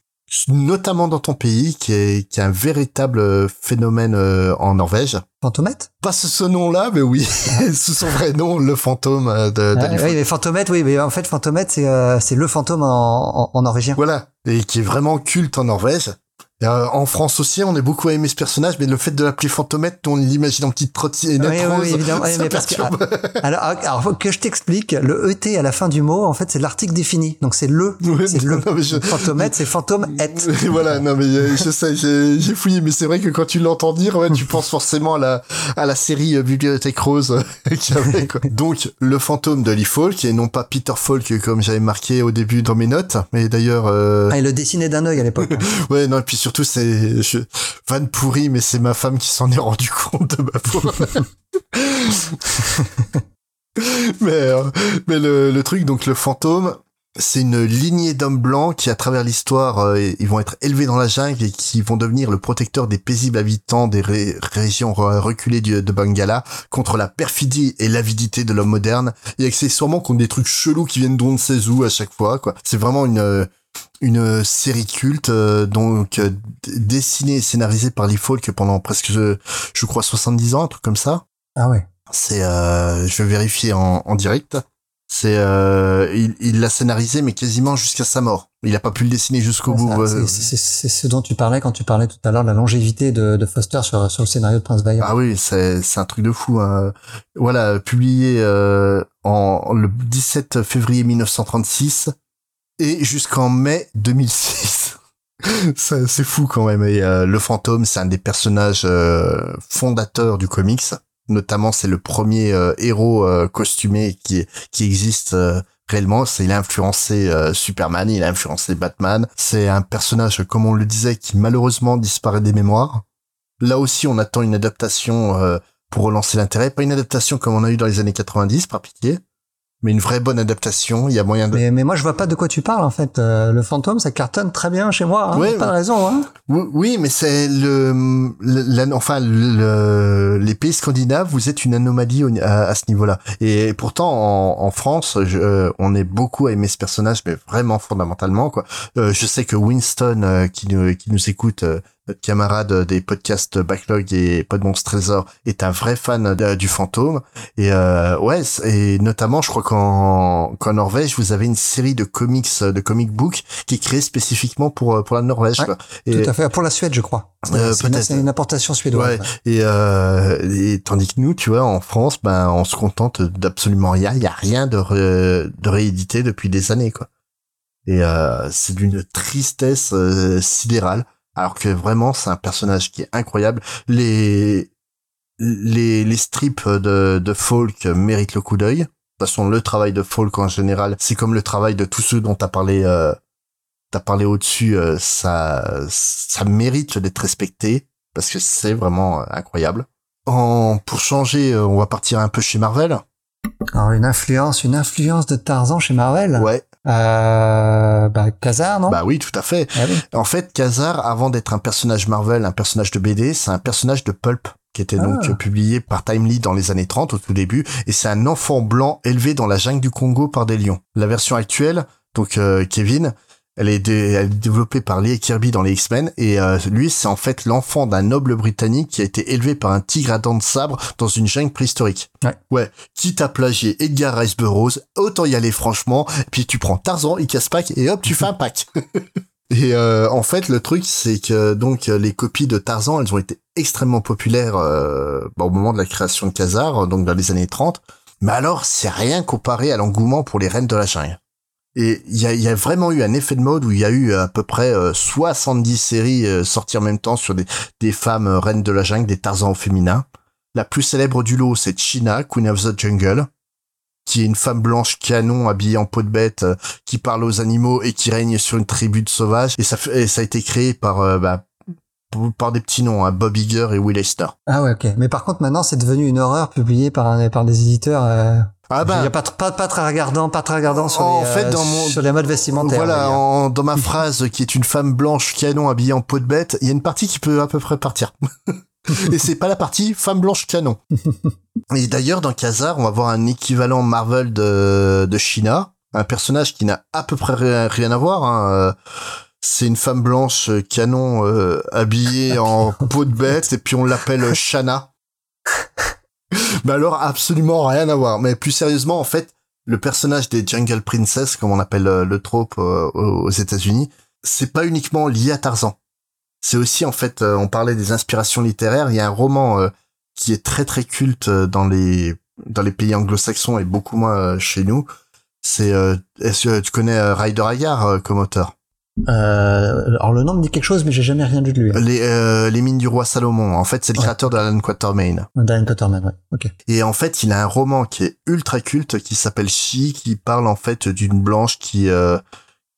notamment dans ton pays, qui est, qui est un véritable euh, phénomène euh, en Norvège. Fantomette Pas sous ce nom-là, mais oui, [LAUGHS] sous son vrai nom, le fantôme euh, de, de Ah, Oui, mais Fantomette, oui, mais en fait, Fantomette, c'est euh, c'est le fantôme en, en, en norvégien. Voilà, et qui est vraiment culte en Norvège. Euh, en France aussi, on est beaucoup à aimer ce personnage, mais le fait de l'appeler Fantomette, on l'imagine en petite trottinette Oui, rose, oui, évidemment. Oui, mais parce que- perturbe. Alors, alors, faut que je t'explique, le ET à la fin du mot, en fait, c'est l'article défini. Donc, c'est le, Oui, c'est le. je- Fantomette, c'est fantôme et. [LAUGHS] voilà, non mais euh, je sais, j'ai fouillé, mais c'est vrai que quand tu l'entends dire, ouais, tu penses forcément à la à la série euh, Bibliothèque Rose [LAUGHS] qu'il y avait. Quoi. Donc le fantôme de Lee Falk, et non pas Peter Falk comme j'avais marqué au début dans mes notes, mais d'ailleurs, euh, Ah, il le dessinait d'un œil à l'époque. [LAUGHS] ouais, non, et puis surtout c'est je, van pourri, mais c'est ma femme qui s'en est rendu compte de ma faute. [LAUGHS] mais euh, mais le, truc, donc le fantôme, c'est une lignée d'hommes blancs qui, à travers l'histoire, euh, ils vont être élevés dans la jungle et qui vont devenir le protecteur des paisibles habitants des ré- régions re- reculées du- de Bengala contre la perfidie et l'avidité de l'homme moderne et accessoirement contre des trucs chelous qui viennent d'on ne sait où à chaque fois. C'est vraiment une, euh, une série culte, euh, donc, euh, dessinée et scénarisée par Lee Falk pendant presque, je, je crois, 70 ans, un truc comme ça. Ah ouais. C'est, euh, je vais vérifier en, en direct. C'est, euh, il, l'a scénarisé, mais quasiment jusqu'à sa mort. Il a pas pu le dessiner jusqu'au Ouais, bout. euh. c'est- ce dont tu parlais quand tu parlais tout à l'heure la longévité de, de Foster sur, sur le scénario de Prince Valiant. Ah oui, c'est c'est un truc de fou. Hein. Voilà, publié euh, en le 17 février 1936 et jusqu'en mai 2006. [LAUGHS] Ça, c'est fou quand même. Euh, le fantôme, c'est un des personnages euh, fondateurs du comics. Notamment, c'est le premier euh, héros euh, costumé qui qui existe euh, réellement. Il a influencé Superman, il a influencé Batman. C'est un personnage, comme on le disait, qui malheureusement disparaît des mémoires. Là aussi, on attend une adaptation pour relancer l'intérêt. Pas une adaptation comme on a eu dans les années 90, par pitié, mais une vraie bonne adaptation. Il y a moyen de... Mais, mais moi, je vois pas de quoi tu parles, en fait. Euh, le fantôme, ça cartonne très bien chez moi. Hein. A pas de raison. Hein. Oui, oui, mais c'est le, le- la- enfin, le- les pays scandinaves, vous êtes une anomalie au- à, à ce niveau-là. Et pourtant, en, en France, je- euh, on est beaucoup à aimer ce personnage, mais vraiment fondamentalement, quoi. Euh, je sais que Winston, euh, qui nous, qui nous écoute, euh, notre camarade des podcasts Backlog et Pod Monstre Trésor, est un vrai fan de- du fantôme. Et euh, ouais, et notamment, je crois qu'en qu'en Norvège, vous avez une série de comics, de comic books qui est créée spécifiquement pour pour la Norvège. Ouais, quoi. Et- Tout à fait. Pour la Suède, je crois. Euh, c'est une, une importation suédoise. Ouais. Et, euh, et tandis que nous, tu vois, en France, ben, on se contente d'absolument rien. Il y a rien de, ré- de réédité depuis des années, quoi. Et euh, c'est d'une tristesse euh, sidérale. Alors que vraiment, c'est un personnage qui est incroyable. Les les, les strips de, de Folk méritent le coup d'œil. De toute façon, le travail de Folk en général, c'est comme le travail de tous ceux dont t'as parlé, euh, t'as parlé au-dessus. euh, ça, ça mérite d'être respecté parce que c'est vraiment euh, incroyable. En, pour changer, euh, on va partir un peu chez Marvel. Alors, une influence, une influence de Tarzan chez Marvel? Ouais, Euh, bah, Kazar, non? Bah oui, tout à fait. Ah oui. En fait, Kazar, avant d'être un personnage Marvel, un personnage de BD, c'est un personnage de pulp qui était donc Ah. euh, publié par Timely dans les années 30 au tout début, et c'est un enfant blanc élevé dans la jungle du Congo par des lions. La version actuelle, donc euh, Kevin, elle est, dé- elle est développée par Lee Kirby dans les X-Men, et euh, lui, c'est en fait l'enfant d'un noble britannique qui a été élevé par un tigre à dents de sabre dans une jungle préhistorique. Ouais. Ouais, quitte à plagier Edgar Rice Burroughs, autant y aller franchement, puis tu prends Tarzan, il casse pack, et hop, tu fais un [LAUGHS] pack. [LAUGHS] Et euh, en fait, le truc, c'est que donc les copies de Tarzan, elles ont été extrêmement populaires euh, bah, au moment de la création de Kazar, donc dans les années 30. Mais alors, c'est rien comparé à l'engouement pour les reines de la jungle. Et il y a, y a vraiment eu un effet de mode où il y a eu à peu près euh, 70 séries euh, sorties en même temps sur des, des femmes euh, reines de la jungle, des Tarzans au féminin. La plus célèbre du lot, c'est China, Queen of the Jungle, qui est une femme blanche canon habillée en peau de bête euh, qui parle aux animaux et qui règne sur une tribu de sauvages. Et ça, et ça a été créé par, euh, bah, par des petits noms, hein, Bob Iger et Will. Ah ouais, ok. Mais par contre, maintenant, c'est devenu une horreur publiée par, par des éditeurs. Euh... Ah Il y bah, a pas, tr- pas, pas très regardant, pas très regardant sur, En les, fait, euh, dans mon- sur les modes vestimentaires. voilà, en- dans ma [LAUGHS] phrase qui est une femme blanche canon habillée en peau de bête, il y a une partie qui peut à peu près partir. [LAUGHS] et c'est pas la partie femme blanche canon. [LAUGHS] et d'ailleurs, dans Kazar, on va voir un équivalent Marvel de, de China, un personnage qui n'a à peu près rien, rien à voir. hein, euh, C'est une femme blanche canon euh, habillée en peau de bête et puis on l'appelle Shana. [LAUGHS] Mais alors absolument rien à voir. Mais plus sérieusement, en fait, le personnage des Jungle Princess, comme on appelle euh, le trope euh, aux États-Unis, c'est pas uniquement lié à Tarzan. C'est aussi en fait, euh, on parlait des inspirations littéraires. Il y a un roman qui est très très culte dans les dans les pays anglo-saxons et beaucoup moins chez nous. C'est est-ce que tu connais Ryder Haggard comme auteur? Euh, alors le nom me dit quelque chose, mais j'ai jamais rien lu de lui. hein. Les euh, les mines du roi Salomon. En fait, c'est le Ouais. créateur de Alan Quatermain. Diane Cotterman, ouais. Ok. Et en fait, il a un roman qui est ultra culte qui s'appelle She, qui parle en fait d'une blanche qui euh,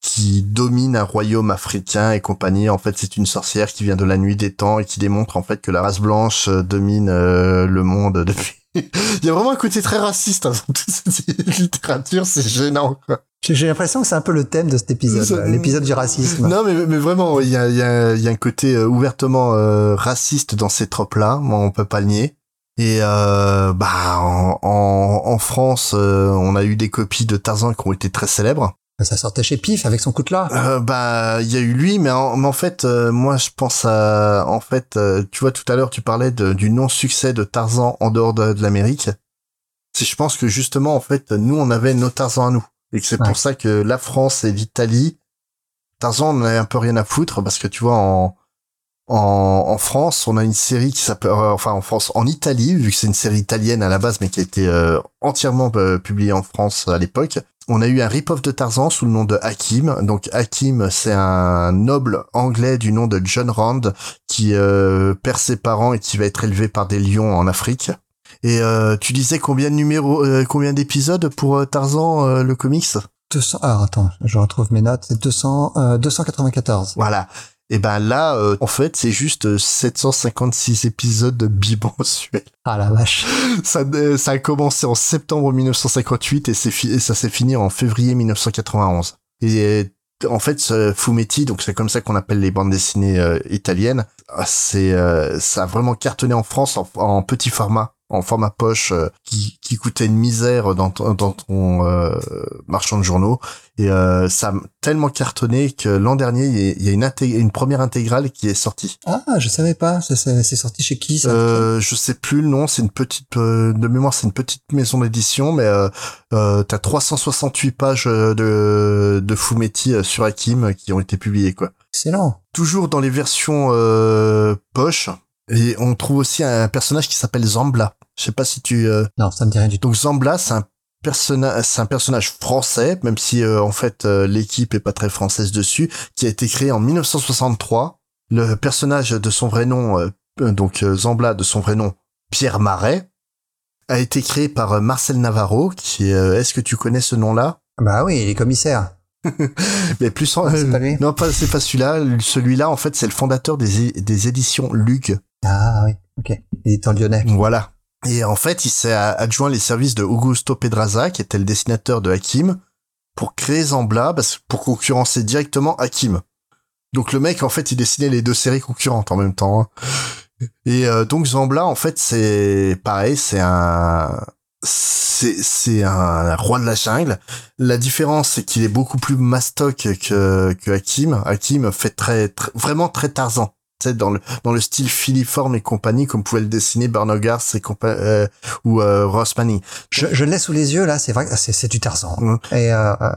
qui domine un royaume africain et compagnie. En fait, c'est une sorcière qui vient de la nuit des temps et qui démontre en fait que la race blanche euh, domine euh, le monde depuis. Il y a vraiment un côté très raciste hein, [LAUGHS] dans toute cette littérature, c'est gênant. Quoi. J'ai l'impression que c'est un peu le thème de cet épisode, l'épisode du racisme. Non, mais, mais vraiment, il y a, il y, a, il y a un côté euh, ouvertement euh, raciste dans ces tropes-là. Moi, on peut pas le nier. Et euh, bah en, en, en France, euh, on a eu des copies de Tarzan qui ont été très célèbres. Ça sortait chez Pif avec son coutelas. Euh, bah il y a eu lui, mais en, mais en fait, euh, moi je pense à, en fait, euh, tu vois tout à l'heure tu parlais de, du non succès de Tarzan en dehors de, de l'Amérique. C'est je pense que justement en fait nous on avait nos Tarzans à nous et que c'est Ouais. pour ça que la France et l'Italie Tarzan, on en un peu rien à foutre parce que tu vois en en, en France, on a une série qui s'appelle, euh, enfin en France, en Italie, vu que c'est une série italienne à la base, mais qui a été euh, entièrement euh, publiée en France à l'époque. On a eu un rip-off de Tarzan sous le nom de Hakim. Donc Hakim, c'est un noble anglais du nom de John Rand qui perd ses parents et qui va être élevé par des lions en Afrique. Et tu disais combien de numéros, combien d'épisodes pour Tarzan le comics? 200. Alors attends, je retrouve mes notes. C'est 200, 294. Voilà. Et ben là, euh, en fait, c'est juste 756 épisodes de bimensuels. [LAUGHS] Ah la vache. Ça, euh, ça a commencé en septembre 1958 et, ça s'est fini en février 1991. Et en fait, ce Fumetti, donc c'est comme ça qu'on appelle les bandes dessinées euh, italiennes, ah, c'est ça a vraiment cartonné en France en petit format en format poche euh, qui, qui coûtait une misère dans, dans ton euh, marchand de journaux et euh, ça a tellement cartonné que l'an dernier il y a une, une première intégrale qui est sortie. Ah, je savais pas, c'est sorti chez qui ça euh, Je sais plus le nom, c'est une petite de mémoire, c'est une petite maison d'édition mais euh, euh, t'as 368 pages de de Fumetti sur Hakim qui ont été publiées quoi. Excellent. Toujours dans les versions poche, et on trouve aussi un personnage qui s'appelle Zambla. Je sais pas si tu. Euh... Non, ça me dit rien du tout. Donc Zambla, c'est un personnage, c'est un personnage français, même si euh, en fait euh, l'équipe est pas très française dessus, qui a été créé en 1963. Le personnage de son vrai nom, donc Zambla de son vrai nom, Pierre Marais, a été créé par Marcel Navarro. Qui est-ce que tu connais ce nom-là? Bah oui, il est commissaire. [LAUGHS] mais plus en... non pas c'est pas celui-là celui-là en fait c'est le fondateur des, des éditions Lug ah oui ok éditeur lyonnais voilà et en fait, il s'est adjoint les services de Augusto Pedraza, qui était le dessinateur de Hakim, pour créer Zambla, pour concurrencer directement Hakim. Donc le mec, en fait, il dessinait les deux séries concurrentes en même temps. Hein. Et euh, donc Zambla, en fait, c'est pareil, c'est un c'est un roi de la jungle. La différence, c'est qu'il est beaucoup plus mastoc que que Hakim. Hakim fait très vraiment très Tarzan dans le dans le style filiforme et compagnie comme pouvait le dessiner Bernard et euh, ou euh, Ross Manning. Je, je laisse sous les yeux là, c'est vrai, c'est c'est du Tarzan. Et euh, euh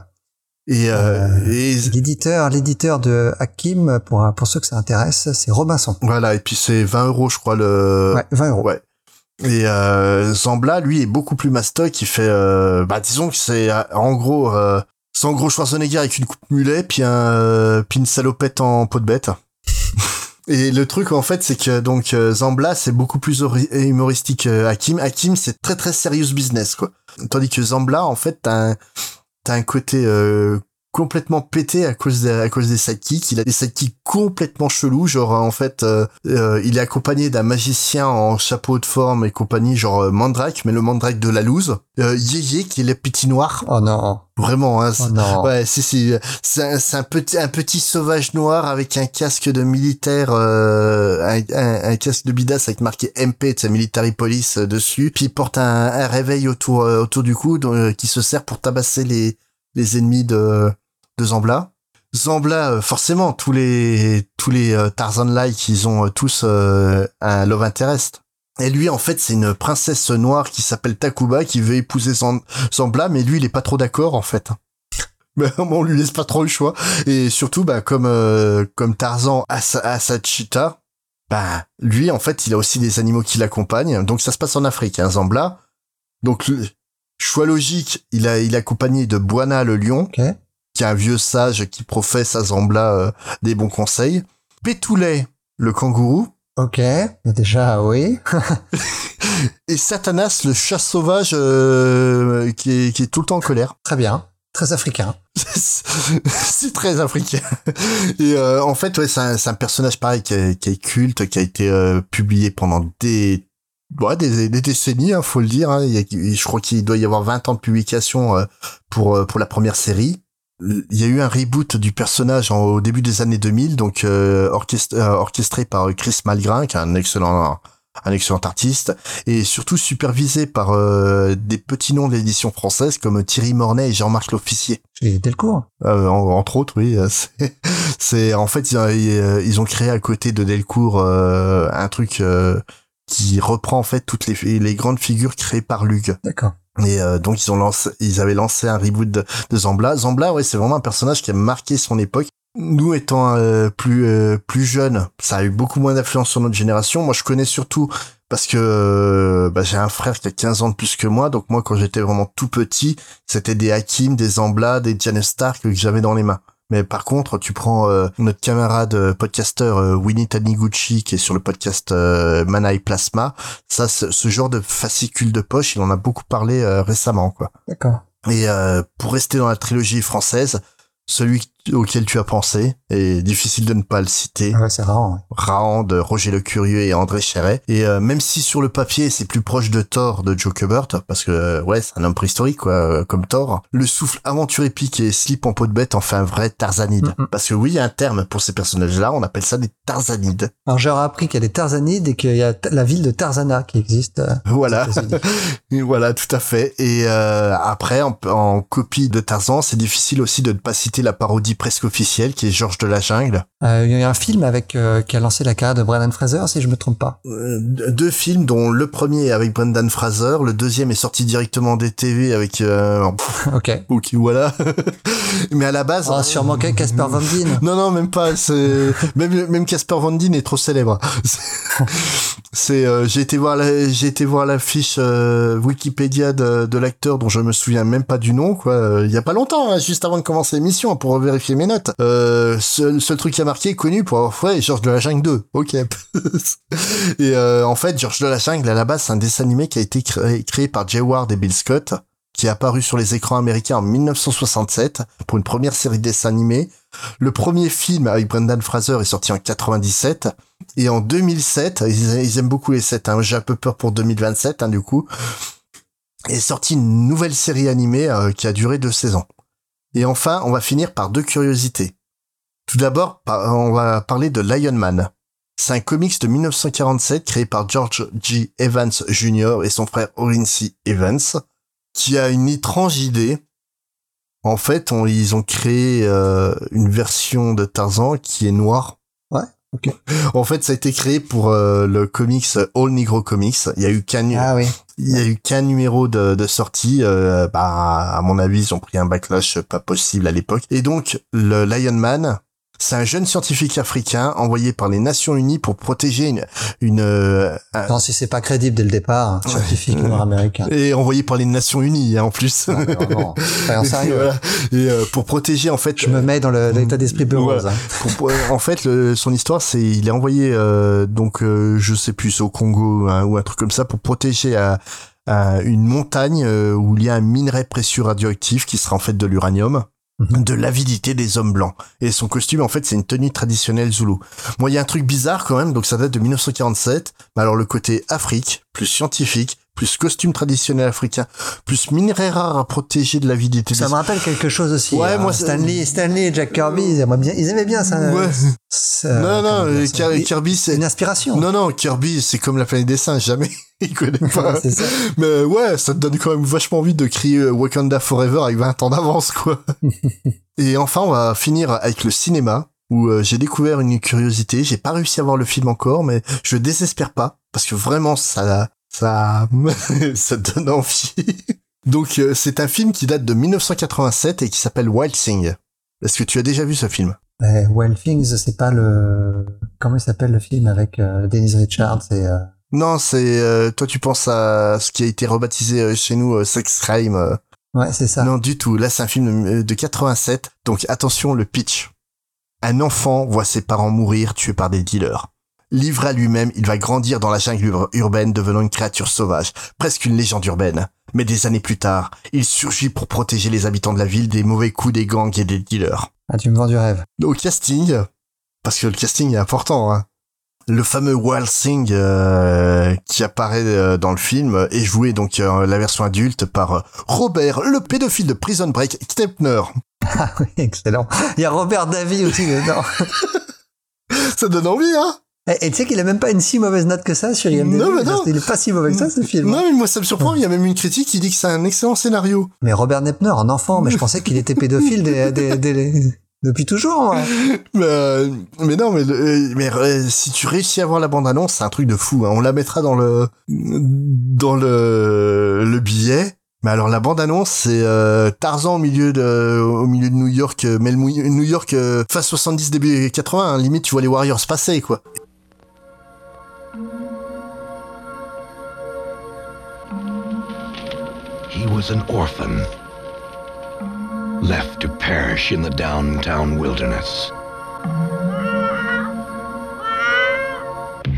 et, euh, et l'éditeur l'éditeur de Hakim pour pour ceux que ça intéresse, c'est Robinson. Voilà, et puis c'est 20 euros je crois le. Ouais, 20 euros. Ouais. Et euh, Zambla, lui, est beaucoup plus mastoc. Il fait, bah disons que c'est en gros, c'est en gros Schwarzenegger avec une coupe mulet, puis un, puis une salopette en peau de bête. Et le truc en fait, c'est que donc euh, Zambla c'est beaucoup plus humoristique que Hakim. Hakim c'est très très serious business quoi. Tandis que Zambla en fait t'as un, un côté euh, complètement pété à cause à cause des sidekicks. Il a des sidekicks complètement chelous, genre en fait, euh, euh, il est accompagné d'un magicien en chapeau de forme et compagnie, genre euh, Mandrake, mais le Mandrake de la loose. Euh, Yéyé qui est le petit noir. Oh non. Vraiment, hein. Oh non. Ouais, c'est c'est c'est un, petit un petit sauvage noir avec un casque de militaire, un, un, casque de bidas avec marqué MP, de sa military police dessus. Puis il porte un, un réveil autour autour du cou qui se sert pour tabasser les les ennemis de de Zambla. Zambla, euh, forcément, tous les tous les euh, Tarzan-like, ils ont euh, tous un love interest. Et lui, en fait, c'est une princesse noire qui s'appelle Takuba qui veut épouser Zambla, mais lui, il est pas trop d'accord, en fait. Mais [LAUGHS] on lui laisse pas trop le choix. Et surtout, bah, comme comme Tarzan a sa, cheetah, bah, lui, en fait, il a aussi des animaux qui l'accompagnent. Donc, ça se passe en Afrique, hein, Zambla. Donc, choix logique, il a il est accompagné de Buana le lion qui est un vieux sage qui professe à Zambla euh, des bons conseils. Pétoulet, le kangourou. Ok, déjà oui. [LAUGHS] et Satanas, le chat sauvage euh, qui, est, qui est tout le temps en colère. Très bien, très africain. [LAUGHS] c'est très africain. Et euh, en fait, ouais, c'est un, un, personnage pareil qui, qui, est culte, qui a été publié pendant des ouais, des, des décennies, hein, faut le dire. Hein. Il y a, je crois qu'il doit y avoir 20 ans de publication pour pour la première série il y a eu un reboot du personnage au début des années 2000, donc euh, orchestré, euh, orchestré par Chris Malgrin, qui est un excellent un excellent artiste, et surtout supervisé par euh, des petits noms de l'édition française comme Thierry Mornay et Jean-Marc L'Officier. Et Delcourt euh, Entre autres, oui. [LAUGHS] C'est en fait ils, ils, ont créé à côté de Delcourt un truc qui reprend en fait toutes les, les grandes figures créées par Lug. D'accord. Et euh, donc ils ont lancé, ils avaient lancé un reboot de, de Zambla. Zambla, ouais, c'est vraiment un personnage qui a marqué son époque. nous étant euh, plus euh, plus jeunes, ça a eu beaucoup moins d'influence sur notre génération. Moi, je connais surtout parce que euh, bah, j'ai un frère qui a 15 ans de plus que moi, donc moi, quand j'étais vraiment tout petit, c'était des Hakim, des Zambla, des Diane Stark que j'avais dans les mains. Mais par contre, tu prends notre camarade podcasteur Winnie Taniguchi qui est sur le podcast Manai Plasma, ça, ce genre de fascicule de poche, il en a beaucoup parlé récemment, quoi. D'accord. Et pour rester dans la trilogie française, celui auquel tu as pensé, et difficile de ne pas le citer. Ouais, c'est Raon. Raon de Roger Le Curieux et André Chéret. Et euh, même si sur le papier c'est plus proche de Thor de Joe Kubert, parce que euh, ouais, c'est un homme préhistorique quoi, euh, comme Thor, le souffle aventure épique et slip en peau de bête en fait un vrai Tarzanide. Parce que oui, il y a un terme pour ces personnages-là, on appelle ça des Tarzanides. Alors j'ai appris qu'il y a des Tarzanides et qu'il y a la ville de Tarzana qui existe. [LAUGHS] voilà, [LAUGHS] voilà, tout à fait. Et après, en, en copie de Tarzan, c'est difficile aussi de ne pas citer la parodie presque officiel qui est Georges de la Jungle. Euh, il y a un film avec euh, qui a lancé la carrière de Brendan Fraser, si je me trompe pas. Euh, deux films, dont le premier est avec Brendan Fraser, le deuxième est sorti directement des TV avec. ok. Ok, voilà. [LAUGHS] Mais à la base. Ah, sûrement Casper Van Dien. [LAUGHS] non, non, même pas. C'est même même Casper Van Dien est trop célèbre. [LAUGHS] c'est j'ai été voir la... j'ai été voir la fiche Wikipédia de, de l'acteur dont je me souviens même pas du nom quoi. Il y a pas longtemps, hein, juste avant de commencer l'émission pour vérifier mes notes. Euh, truc qui a marqué, connu pour avoir fait Georges de la Jungle 2. Ok. [LAUGHS] et euh, en fait, Georges de la Jungle, à la base, c'est un dessin animé qui a été créé, par Jay Ward et Bill Scott, qui est apparu sur les écrans américains en 1967 pour une première série de dessins animés. Le premier film avec Brendan Fraser est sorti en 97. Et en 2007, ils, aiment beaucoup les 7, hein, j'ai un peu peur pour 2027 hein, du coup, est sorti une nouvelle série animée euh, qui a duré deux saisons. Et enfin, on va finir par deux curiosités. Tout d'abord, on va parler de Lion Man. C'est un comics de 1947 créé par George G. Evans Jr. et son frère Orincy Evans, qui a une étrange idée. En fait, ils ont créé euh, une version de Tarzan qui est noire. Ouais. ok. En fait, ça a été créé pour euh, le comics All Negro Comics. Il y a eu qu'un ah, oui. il y a eu qu'un numéro de, de sortie. Euh, bah, à mon avis, ils ont pris un backlash pas possible à l'époque. Et donc, le Lion Man, c'est un jeune scientifique africain envoyé par les Nations Unies pour protéger une... une euh, Non, si c'est pas crédible dès le départ, scientifique nord-américain. Et envoyé par les Nations Unies, hein, en plus. Non, non, voilà. Et euh, pour protéger, en fait... Je me mets dans l'état d'esprit rose. Hein. en fait, le, son histoire, c'est il est envoyé, euh, donc, euh, je sais plus, au Congo hein, ou un truc comme ça, pour protéger à, à une montagne où il y a un minerai précieux radioactif qui sera en fait de l'uranium. Mhm. de l'avidité des hommes blancs. Et son costume, en fait, c'est une tenue traditionnelle zoulou. Moi, il y a un truc bizarre quand même, donc ça date de 1947. Mais alors le côté Afrique, plus scientifique, plus costume traditionnel africain, plus minerai rare à protéger de l'avidité. Ça me rappelle quelque chose aussi. Ouais, moi, Stanley, Stanley et Jack Kirby, ils aimaient bien, ils aimaient bien ça. Ouais. non, non, Kirby, c'est une inspiration. Non, non, Kirby, c'est comme la planète des singes, jamais. [LAUGHS] il connaît pas. ça. Mais ouais, ça te donne quand même vachement envie de crier Wakanda Forever avec 20 ans d'avance, quoi. [LAUGHS] et enfin, on va finir avec le cinéma où euh, j'ai découvert une curiosité. J'ai pas réussi à voir le film encore, mais je désespère pas parce que vraiment ça, ça, [LAUGHS] ça donne envie. Donc euh, c'est un film qui date de 1987 et qui s'appelle Wild Thing. Est-ce que tu as déjà vu ce film? Euh, Wild Things, c'est pas le comment il s'appelle le film avec euh, Dennis Richards et euh, Non, c'est toi tu penses à ce qui a été rebaptisé chez nous Sex Crime. Ouais, c'est ça. Non du tout. Là, c'est un film de 87. Donc attention le pitch. Un enfant voit ses parents mourir tués par des dealers. Livré à lui-même, il va grandir dans la jungle urbaine devenant une créature sauvage, presque une légende urbaine. Mais des années plus tard, il surgit pour protéger les habitants de la ville des mauvais coups des gangs et des dealers. Ah, tu me vends du rêve. Au casting, parce que le casting est important, hein. Le fameux Wild Thing euh, qui apparaît euh, dans le film est joué donc euh, la version adulte par Robert, le pédophile de Prison Break, Stepner. [LAUGHS] Ah oui, excellent. Il y a Robert Davy aussi dedans. [LAUGHS] Ça donne envie, hein et, tu sais qu'il a même pas une si mauvaise note que ça sur IMDb. Non, mais non. Il est pas si mauvais que ça, ce film. Non, mais moi, ça me surprend. Il y a même une critique qui dit que c'est un excellent scénario. Mais Robert Nepner, un enfant, mais je pensais qu'il était pédophile depuis toujours. Mais, [LAUGHS] mais non, mais, mais euh, si tu réussis à voir la bande-annonce, c'est un truc de fou. Hein. On la mettra dans le dans le le billet. Mais alors la bande annonce c'est euh, Tarzan au milieu de au milieu de New York, euh, mais New York euh, fin 70 début 80, hein, limite tu vois les Warriors passer quoi. He was an orphan, left to perish in the downtown wilderness.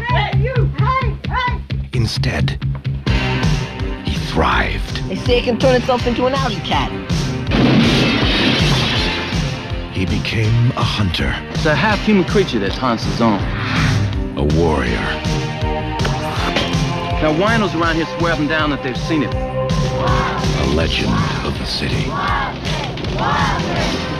Hey, you! Hey, hey! Instead, he thrived. They say it can turn itself into an alley cat. He became a hunter, It's a half-human creature that haunts his own. a warrior, Now, winos around here swear up and down that they've seen it. a legend of the city.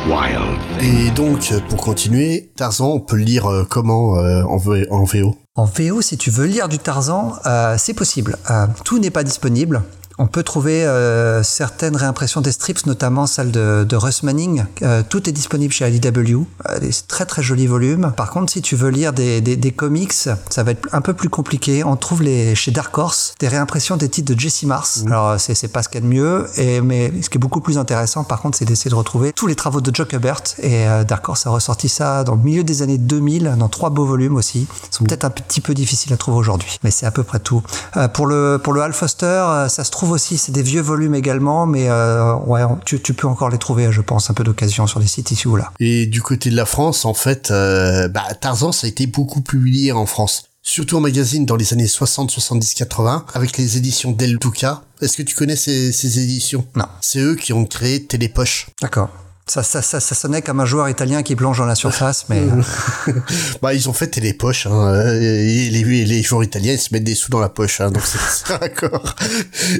Wild thing. Et donc pour continuer, Tarzan on peut le lire euh, comment euh, en, V- en VO En VO, si tu veux lire du Tarzan, euh, c'est possible. Euh, tout n'est pas disponible. On peut trouver euh, certaines réimpressions des strips, notamment celle de, de Russ Manning. Euh, tout est disponible chez IDW. Euh, des très très jolis volumes. Par contre, si tu veux lire des, des, des comics, ça va être un peu plus compliqué. On trouve les, chez Dark Horse des réimpressions des titres de Jesse Mars. Alors c'est c'est pas ce qu'il y a de mieux, et, mais ce qui est beaucoup plus intéressant, par contre, c'est d'essayer de retrouver tous les travaux de Joe Kubert. Et euh, Dark Horse a ressorti ça dans le milieu des années 2000, dans trois beaux volumes aussi. Ils sont peut-être un petit peu difficiles à trouver aujourd'hui, mais c'est à peu près tout. Euh, pour le pour le Hal Foster, euh, ça se trouve aussi, c'est des vieux volumes également, mais euh, ouais, tu, tu peux encore les trouver, je pense, un peu d'occasion sur des sites ici ou là. Et du côté de la France, en fait, euh, bah, Tarzan, ça a été beaucoup publié en France. Surtout en magazine dans les années 60, 70, 80, avec les éditions Del Duca. Est-ce que tu connais ces, ces éditions? Non. C'est eux qui ont créé Télépoche. D'accord. Ça, ça, ça, ça sonnait comme un joueur italien qui plonge dans la surface, mais euh, [LAUGHS] Bah, ils ont fait Télépoche, hein, et les, les joueurs italiens, ils se mettent des sous dans la poche, hein, donc c'est [LAUGHS] d'accord.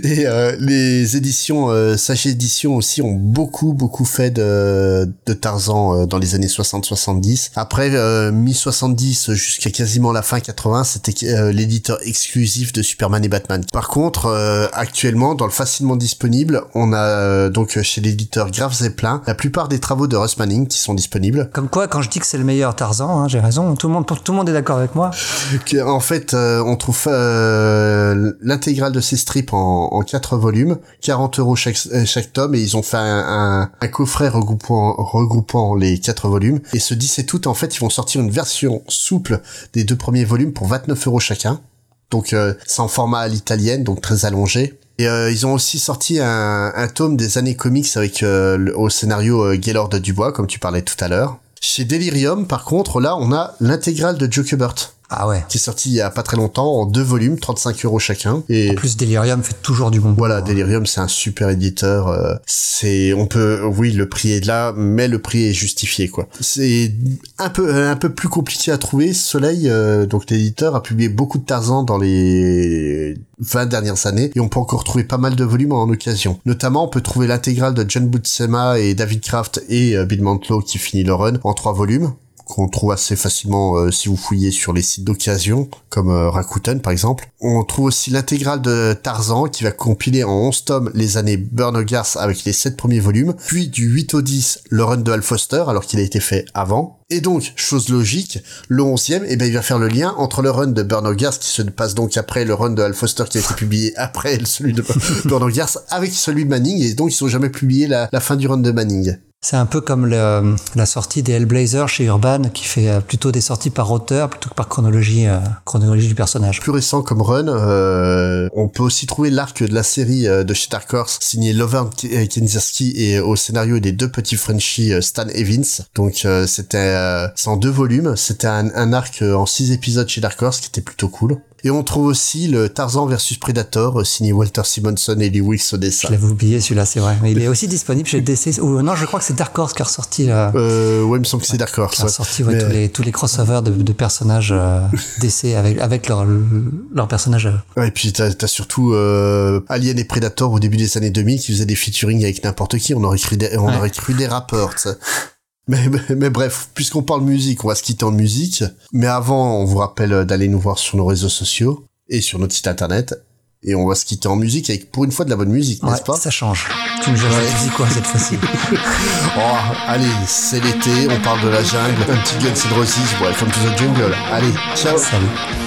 Et euh, les éditions, euh, Sage Éditions aussi, ont beaucoup, beaucoup fait de, de Tarzan euh, dans les années 60-70. Après, euh, mi-70 jusqu'à quasiment la fin 80, c'était euh, l'éditeur exclusif de Superman et Batman. Par contre, euh, actuellement, dans le facilement disponible, on a euh, donc chez l'éditeur Graf Zeppelin la plupart des travaux de Russ Manning qui sont disponibles. comme quoi, quand je dis que c'est le meilleur Tarzan, hein, j'ai raison. Tout le monde, tout le monde est d'accord avec moi. [LAUGHS] En fait, euh, on trouve euh, l'intégrale de ces strips en, en 4 volumes, 40 euros chaque, euh, chaque tome, et ils ont fait un, un, un coffret regroupant, regroupant les 4 volumes. Et ce 17 août, en fait, ils vont sortir une version souple des deux premiers volumes pour 29 euros chacun. Donc euh, c'est en format à l'italienne, donc très allongé. Et euh, ils ont aussi sorti un, un tome des années comics avec euh, le- au scénario euh, Gaylord Dubois, comme tu parlais tout à l'heure. Chez Delirium, par contre, là, on a l'intégrale de Joe Kubert Ah ouais. qui est sorti il y a pas très longtemps en deux volumes, 35 euros chacun. Et En plus, Delirium fait toujours du bon voilà, Delirium, c'est un super éditeur. euh, c'est, on peut, oui, le prix est là, mais le prix est justifié, quoi. C'est un peu, un peu plus compliqué à trouver. Soleil, euh, donc l'éditeur, a publié beaucoup de Tarzan dans les 20 dernières années, et on peut encore trouver pas mal de volumes en occasion. Notamment, on peut trouver l'intégrale de John Buscema et David Kraft et euh, Bill Mantlo qui finit le run en trois volumes qu'on trouve assez facilement euh, si vous fouillez sur les sites d'occasion, comme euh, Rakuten par exemple. On trouve aussi l'intégrale de Tarzan qui va compiler en 11 tomes les années Burn Garth avec les 7 premiers volumes, puis du 8 au 10 le run de Al Foster alors qu'il a été fait avant. Et donc, chose logique, le 11e, eh ben, il va faire le lien entre le run de Burn Garth qui se passe donc après le run de Al Foster qui a été [LAUGHS] publié après celui de Burn Garth avec celui de Manning et donc ils sont jamais publiés la, la fin du run de Manning. C'est un peu comme la sortie des Hellblazer chez Urban, qui fait euh, plutôt des sorties par auteur plutôt que par chronologie, euh, chronologie du personnage. plus récent comme run, euh, on peut aussi trouver l'arc de la série de chez Dark Horse signé Lovern K- Kinzerski et au scénario des deux petits Frenchies Stan Evans. Donc euh, c'était en deux volumes, c'était un, un arc en six épisodes chez Dark Horse qui était plutôt cool. Et on trouve aussi le Tarzan versus Predator euh, signé Walter Simonson et Lee Wilkes au Je l'avais oublié celui-là, c'est vrai. Mais il est aussi disponible chez DC. Ou non, je crois que c'est Dark Horse qui a ressorti, euh, Euh, ouais, il me semble que c'est Dark Horse. qui a ressorti ouais, Mais- tous, les, tous les crossovers de, de personnages euh, [LAUGHS] DC avec, avec leur, leur personnage à eux. Ouais, et puis t'as as surtout euh, Alien et Predator au début des années 2000 qui faisaient des featuring avec n'importe qui. On aurait cru des, on Ouais. aurait cru des rappeurs. tu sais. Mais, mais, mais bref, puisqu'on parle musique, on va se quitter en musique. Mais avant, on vous rappelle d'aller nous voir sur nos réseaux sociaux et sur notre site internet. Et on va se quitter en musique avec pour une fois de la bonne musique, Ouais, n'est-ce pas ça change. Tu me joues ouais. quoi cette fois-ci [LAUGHS] Oh, allez, c'est l'été, on parle de la jungle, un petit Guns N' Roses, welcome to the jungle. Allez, ciao Salut.